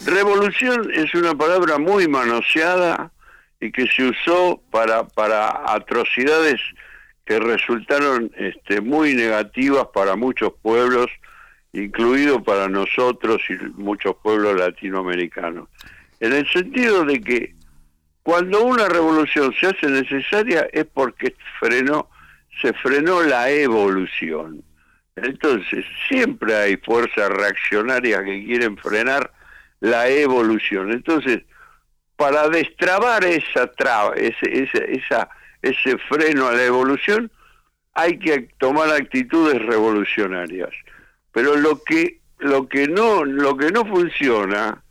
Revolución es una palabra muy manoseada y que se usó para, para atrocidades que resultaron este, muy negativas para muchos pueblos, incluido para nosotros y muchos pueblos latinoamericanos. En el sentido de que cuando una revolución se hace necesaria es porque frenó, se frenó la evolución. Entonces, siempre hay fuerzas reaccionarias que quieren frenar la evolución. Entonces, para destrabar esa traba, ese, ese, esa, ese freno a la evolución, hay que tomar actitudes revolucionarias. Pero lo que lo que no lo que no funciona,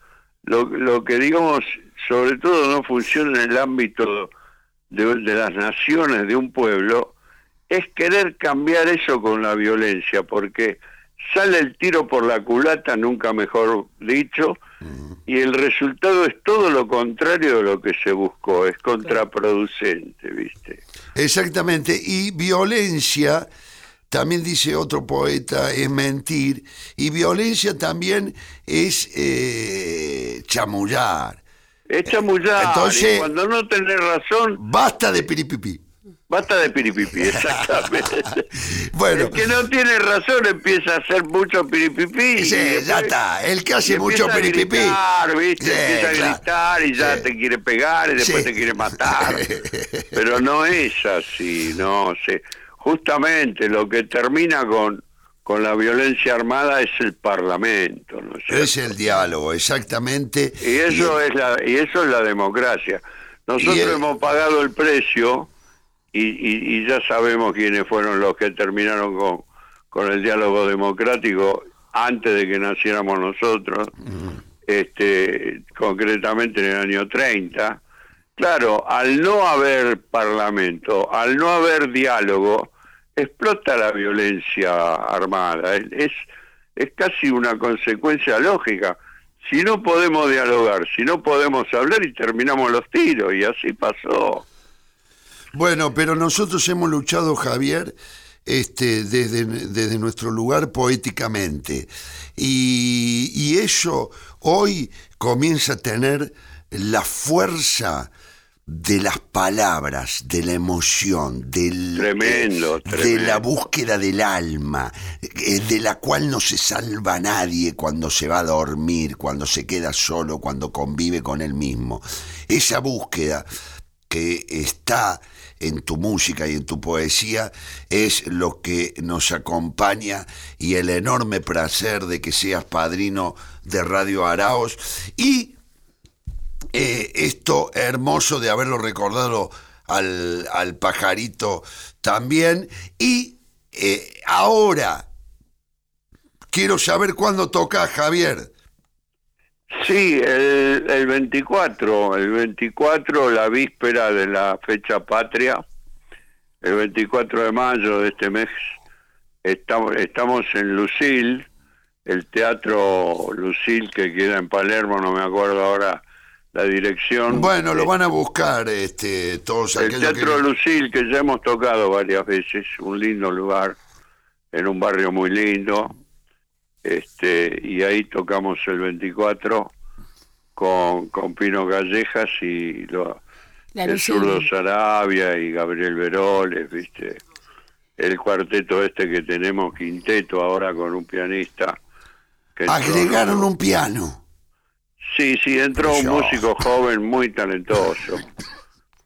lo, lo que digamos sobre todo no funciona en el ámbito de, de las naciones de un pueblo, es querer cambiar eso con la violencia, porque sale el tiro por la culata, nunca mejor dicho, y el resultado es todo lo contrario de lo que se buscó, es contraproducente, ¿viste? Exactamente, y violencia también dice otro poeta, es mentir, y violencia también es eh, chamullar. Es chamullar. Entonces- y cuando no tenés razón, Basta de piripipí. Basta de piripipi, exactamente. Bueno. El que no tiene razón empieza a hacer mucho piripipi. y Sí, después- ya está. El que hace mucho empieza a piripipí. gritar, ¿viste? Sí, empieza a claro. gritar y ya te quiere pegar y después Sí. te quiere matar. Pero no es así, no sé. Justamente lo que termina con, con la violencia armada es el Parlamento, ¿no es? Es el diálogo, exactamente. Y eso es la y eso es la democracia. Nosotros el- hemos pagado el precio y, y- y ya sabemos quiénes fueron los que terminaron con, con el diálogo democrático antes de que naciéramos nosotros, este concretamente en el año 30. Claro, al no haber parlamento, al no haber diálogo, explota la violencia armada. Es, es, es casi una consecuencia lógica. Si no podemos dialogar, si no podemos hablar y terminamos los tiros, y así pasó. Bueno, pero nosotros hemos luchado, Javier, este, desde, desde nuestro lugar poéticamente. Y, y eso hoy comienza a tener la fuerza de las palabras, de la emoción, del, Tremendo, eh, de la búsqueda del alma, eh, de la cual no se salva nadie cuando se va a dormir, cuando se queda solo, cuando convive con él mismo. Esa búsqueda que está en tu música y en tu poesía es lo que nos acompaña y el enorme placer de que seas padrino de Radio Araos y eh, esto hermoso de haberlo recordado al, al pajarito también y eh, ahora quiero saber cuándo toca Javier. Sí, el, el 24, el 24, la víspera de la fecha patria, el 24 de mayo de este mes, estamos, estamos en Lucil, el teatro Lucil que queda en Palermo, no me acuerdo ahora la dirección. Bueno, lo van a buscar este, todos El aquellos Teatro que... Lucil, que ya hemos tocado varias veces, un lindo lugar, en un barrio muy lindo, este y ahí tocamos el 24 con, con Pino Callejas y lo, el zurdo Sarabia y Gabriel Veroles, ¿viste? El cuarteto este que tenemos, quinteto ahora con un pianista. que Agregaron un piano. Sí, sí, entró un músico joven muy talentoso,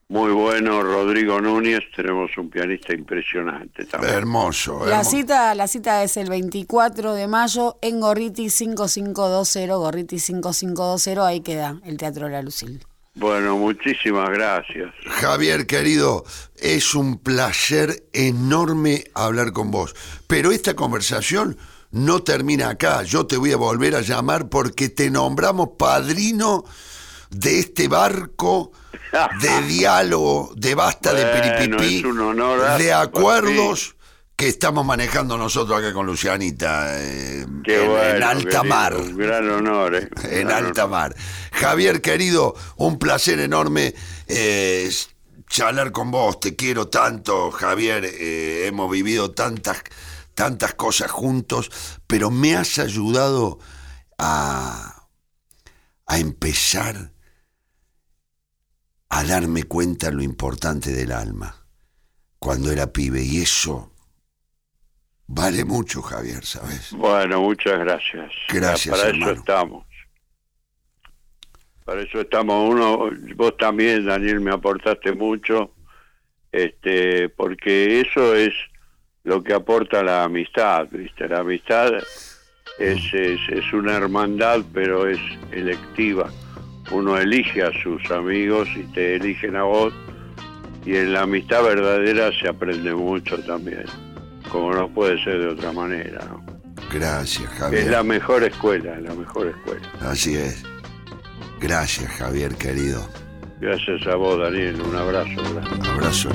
muy bueno, Rodrigo Núñez, tenemos un pianista impresionante también. Hermoso. La hermoso. cita, la cita es el 24 de mayo en Gorriti 5520, Gorriti 5520, ahí queda el Teatro La Lucil. Bueno, muchísimas gracias. Javier, querido, es un placer enorme hablar con vos. Pero esta conversación no termina acá. Yo te voy a volver a llamar porque te nombramos padrino de este barco de diálogo, de basta de piripipí, honor, de ah, acuerdos que estamos manejando nosotros acá con Lucianita eh, Qué en, bueno. en alta mar. Un gran honor, ¿eh? En Gran alta mar. Javier, querido, un placer enorme eh, charlar con vos. Te quiero tanto, Javier. eh, hemos vivido tantas, tantas cosas juntos, pero me has ayudado a, a empezar a darme cuenta lo importante del alma cuando era pibe. Y eso vale mucho, Javier, ¿sabes? Bueno, muchas gracias. Gracias, Para hermano. eso estamos. Para eso estamos. Uno, vos también, Daniel, me aportaste mucho, este, porque eso es lo que aporta la amistad, ¿viste? La amistad es, es, es una hermandad, pero es electiva. Uno elige a sus amigos y te eligen a vos, y en la amistad verdadera se aprende mucho también, como no puede ser de otra manera, ¿no? Gracias, Es Javier. la mejor escuela, la mejor escuela. Así es. Gracias, Javier, querido. Gracias a vos, Daniel. Un abrazo. grande. Abrazo.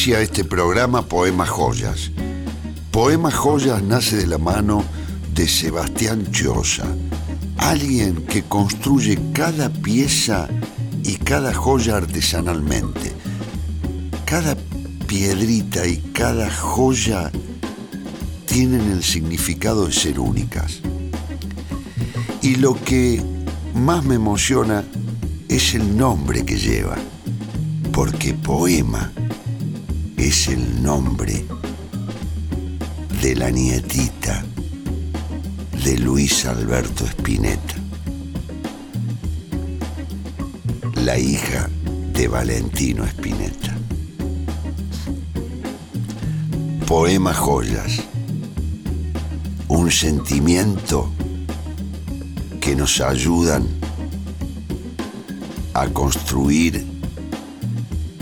Auspicia este programa Poemas Joyas. Poemas Joyas nace de la mano de Sebastián Choza, alguien que construye cada pieza y cada joya artesanalmente. Cada piedrita y cada joya tienen el significado de ser únicas. Y lo que más me emociona es el nombre que lleva, porque poema es el nombre de la nietita de Luis Alberto Spinetta, la hija de Valentino Spinetta. Poema Joyas, un sentimiento que nos ayudan a construir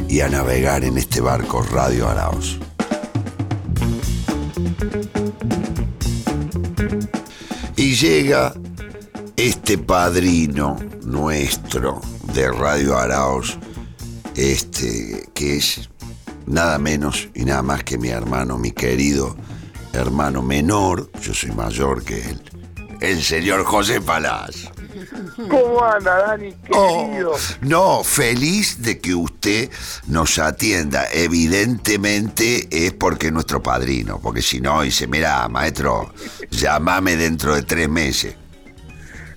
y a navegar en este barco Radio Araos. Y llega este padrino nuestro de Radio Araos, este que es nada menos y nada más que mi hermano, mi querido hermano menor, yo soy mayor que él, el señor José Palaz. ¿Cómo anda, Dani, querido? No, feliz de que nos atienda. Evidentemente es porque es nuestro padrino, porque si no dice, mira, maestro, llámame dentro de tres meses.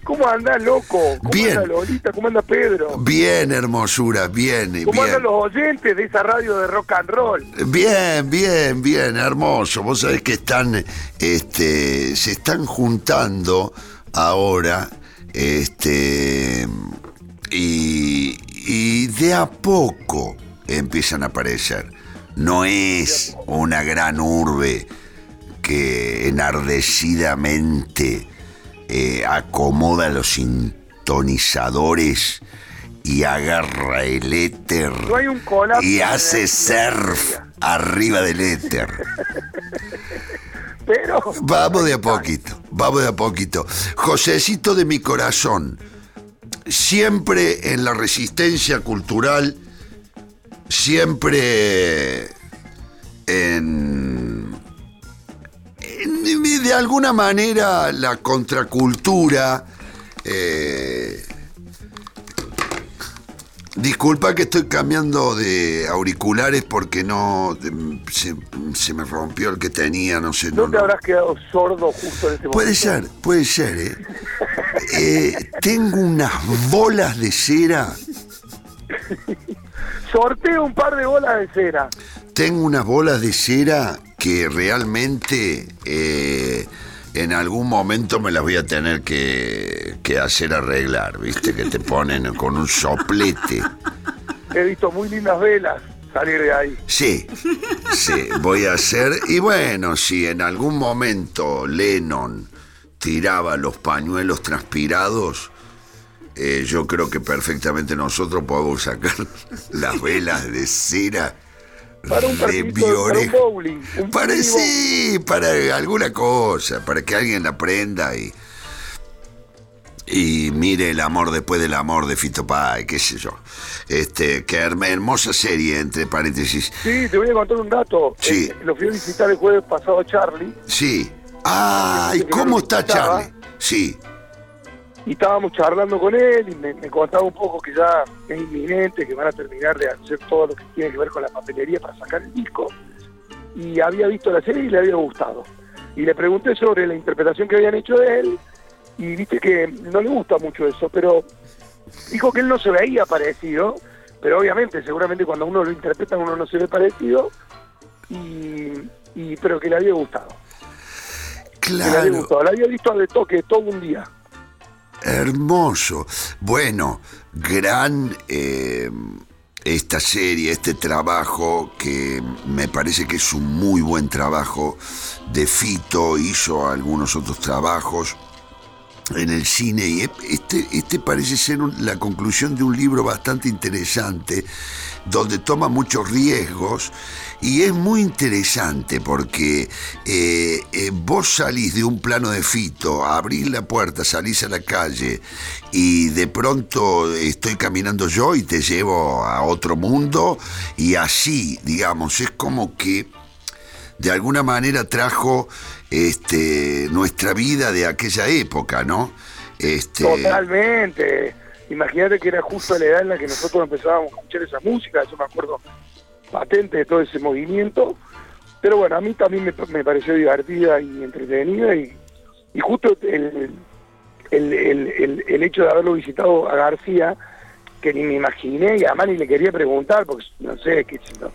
¿Cómo anda, loco? ¿Cómo Bien. anda Lolita? ¿Cómo anda Pedro? Bien, hermosura, bien, ¿Cómo andan bien. los oyentes de esa radio de rock and roll? Bien, bien, bien, hermoso. Vos sabés que están, este, se están juntando ahora, este, Y, y de a poco empiezan a aparecer. No es una gran urbe que enardecidamente eh, acomoda los sintonizadores y agarra el éter No hay un colapso. y hace surf arriba del éter. Pero Vamos de a poquito, vamos de a poquito. Josecito de mi corazón, siempre en la resistencia cultural, siempre en, de alguna manera la contracultura. eh, disculpa que estoy cambiando de auriculares porque no se, se me rompió el que tenía, no sé. ¿no no, te no. habrás quedado sordo justo en este momento? Puede ser, puede ser, ¿eh? Eh, tengo unas bolas de cera, Sorteo un par de bolas de cera. tengo unas bolas de cera que realmente eh, en algún momento me las voy a tener que, que hacer arreglar, ¿viste? Que te ponen con un soplete. He visto muy lindas velas salir de ahí. Sí, sí, voy a hacer. Y bueno, si en algún momento Lennon tiraba los pañuelos transpirados, eh, yo creo que perfectamente nosotros podemos sacar las velas de cera Para un de partidito, para un bowling. Un Para sí, para alguna cosa, para que alguien la prenda y. Y mire el amor después del amor de Fito Pai, qué sé yo. Este, qué herm- hermosa serie, entre paréntesis. Sí, te voy a contar un dato. Sí. Eh, lo fui a visitar el jueves pasado a Charlie Sí. Ay, ¿cómo está Charlie? Sí. Y estábamos charlando con él y me, me contaba un poco que ya es inminente, que van a terminar de hacer todo lo que tiene que ver con la papelería para sacar el disco. Y había visto la serie y le había gustado. Y le pregunté sobre la interpretación que habían hecho de él y viste que no le gusta mucho eso, pero dijo que él no se veía parecido, pero obviamente, seguramente cuando uno lo interpreta uno no se ve parecido, y, y pero que le había gustado. Que le había Claro. gustado. La había visto de toque todo un día. Hermoso. Bueno, gran eh, esta serie, este trabajo que me parece que es un muy buen trabajo de Fito, hizo algunos otros trabajos en el cine y este, este parece ser la conclusión de un libro bastante interesante donde toma muchos riesgos y es muy interesante porque eh, eh, vos salís de un plano de fito, abrís la puerta, salís a la calle y de pronto estoy caminando yo y te llevo a otro mundo y así, digamos, es como que de alguna manera trajo este, nuestra vida de aquella época, ¿no? Este, Totalmente. Imagínate que era justo la edad en la que nosotros empezábamos a escuchar esa música, yo me acuerdo patente de todo ese movimiento. Pero bueno, a mí también me, me pareció divertida y entretenida y, y justo el, el, el, el- el hecho de haberlo visitado a García, que ni me imaginé y además ni le quería preguntar, porque no sé qué yo.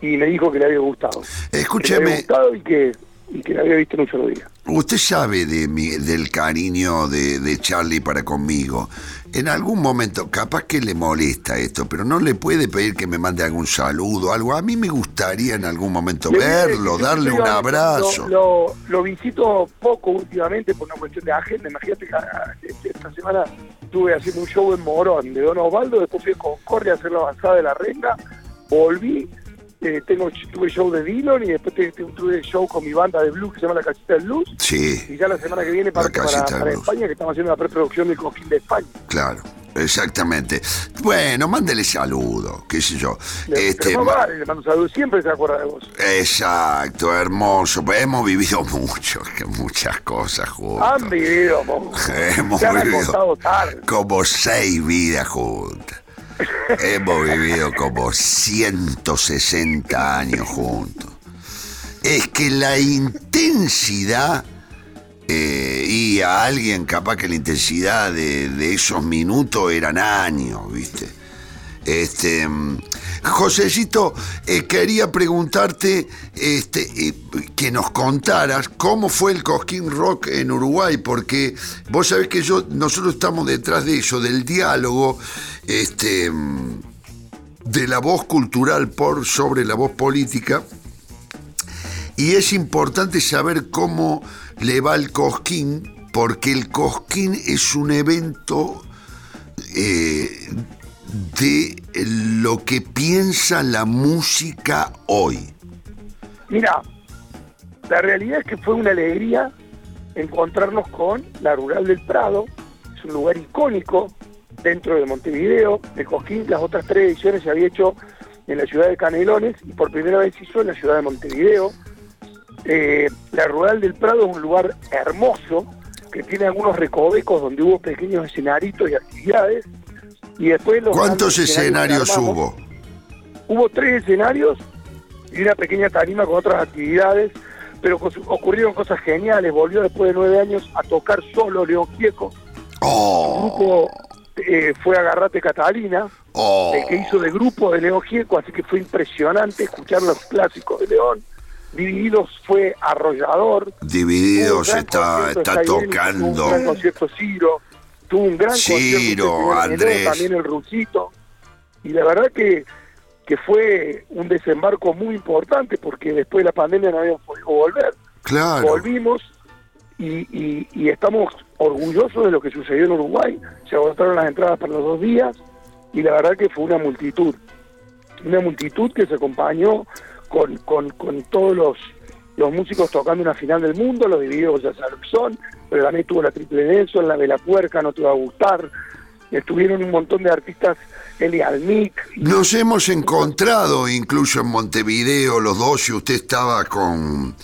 Y me dijo que le había gustado. Que le Escúcheme. había gustado y que, y que la había visto en un solo día. Usted sabe de mi, del cariño de, de Charlie para conmigo. En algún momento, capaz que le molesta esto, pero no le puede pedir que me mande algún saludo, algo. A mí me gustaría en algún momento Le verlo, darle un abrazo. Lo, lo visito poco últimamente por una cuestión de agenda. Imagínate que ah, este- esta semana estuve haciendo un show en Morón de Don Osvaldo, después fui a Concordia a hacer la avanzada de la renga, volví, eh, tengo tuve show de Dillon y después te- te- tuve show con mi banda de blues que se llama La Casita del Blues. Sí, Y ya la semana que viene para, para Blues. España, que estamos haciendo la preproducción del Coquín de España. claro, exactamente. Bueno, mándele saludo, qué sé yo. Le, Este, no vale, le mando saludos, siempre se acuerda de vos. exacto, hermoso. Pues hemos vivido mucho, que muchas cosas juntos. Han vivido, mo. Hemos Se vivido tarde. como seis vidas juntas. Hemos vivido como 160 años juntos. Es que la intensidad, eh, y a alguien capaz que la intensidad de, esos minutos eran años, ¿viste? Este, Josecito, eh, quería preguntarte este, eh, que nos contaras cómo fue el Cosquín Rock en Uruguay, porque vos sabés que yo, nosotros estamos detrás de eso, del diálogo, este, mm, de la voz cultural por sobre la voz política. Y es importante saber cómo le va el Cosquín, porque el Cosquín es un evento eh, de lo que piensa la música hoy. Mira, la realidad es que fue una alegría encontrarnos con la Rural del Prado, es un lugar icónico dentro de Montevideo, de Cosquín, las otras tres ediciones se había hecho en la ciudad de Canelones y por primera vez se hizo en la ciudad de Montevideo. Eh, la Rural del Prado es un lugar hermoso que tiene algunos recovecos donde hubo pequeños escenaritos y actividades. Y después los ¿Cuántos escenarios armamos. hubo? Hubo tres escenarios y una pequeña tarima con otras actividades, pero ocurrieron cosas geniales. Volvió después de nueve años a tocar solo León Gieco. Oh. Grupo eh, fue Agarrate Catalina, Oh. el que hizo de grupo de León Gieco, así que fue impresionante escuchar los clásicos de León. Divididos fue arrollador. Divididos está, está Sayén, Tuvo un tocando. gran concierto Ciro, tuvo un gran Ciro, concierto Andrés. Enero, también el Rusito. Y la verdad que, que fue un desembarco muy importante porque después de la pandemia no habíamos podido volver. Claro. Volvimos y, y- y estamos orgullosos de lo que sucedió en Uruguay. Se agotaron las entradas para los dos días y la verdad que fue una multitud. Una multitud que se acompañó con, con, con todos los, los músicos tocando una final del mundo, los divididos ya saben que pero también tuvo la Triple Nelson, la de la Puerca, no te va a gustar. Estuvieron un montón de artistas, Eli Almic, Nos hemos encontrado incluso en Montevideo los dos y usted estaba con,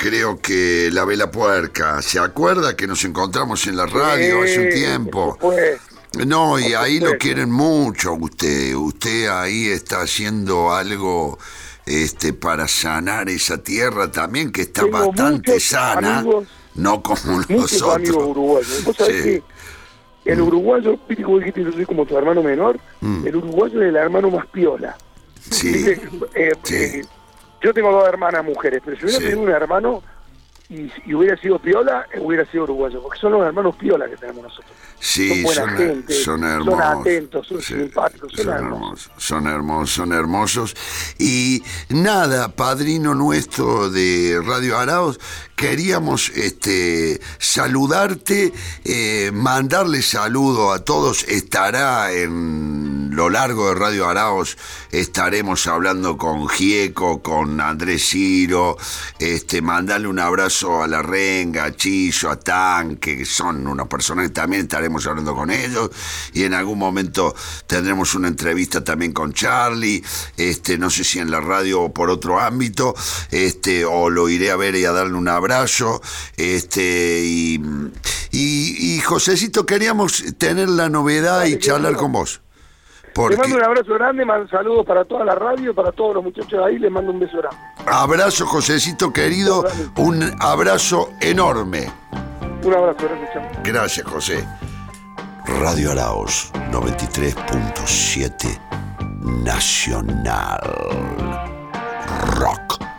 creo que la Vela Puerca. ¿Se acuerda que nos encontramos en la radio hace un Sí, tiempo? Pues, No, y ahí lo quieren mucho usted. Usted ahí está haciendo algo este para sanar esa tierra también que está Tengo bastante sana, amigos- no como nosotros. Vos sabés Sí. que el uruguayo, viste como dijiste, yo soy como tu hermano menor, Mm. el uruguayo es el hermano más piola. Sí. Eh, eh, yo tengo dos hermanas mujeres, pero si hubiera Sí. tenido un hermano y, y hubiera sido piola, hubiera sido uruguayo, porque son los hermanos piola que tenemos nosotros. Sí, son buena son, gente, son son hermosos. atentos, son Sí, simpáticos, son son hermosos. hermosos, son hermosos, son hermosos. Y nada, padrino nuestro de Radio Araos, queríamos este, saludarte, eh, mandarle saludo a todos. Estará en lo largo de Radio Araos, estaremos hablando con Gieco, con Andrés Ciro, este, mandarle un abrazo a La Renga, a Chillo, a Tanque, que son unas personas que también estaremos hablando con ellos. Y en algún momento tendremos una entrevista también con Charlie, este, no sé si en la radio o por otro ámbito, este, o lo iré a ver y a darle un abrazo. Este, y, y, y Josecito, queríamos tener la novedad y charlar con vos. Porque mando un abrazo grande, mando saludos para toda la radio, para todos los muchachos de ahí, les mando un beso grande. abrazo, Josecito querido, un abrazo enorme. Un abrazo, gracias, chao. Gracias, José. Radio Araos 93.7 Nacional Rock.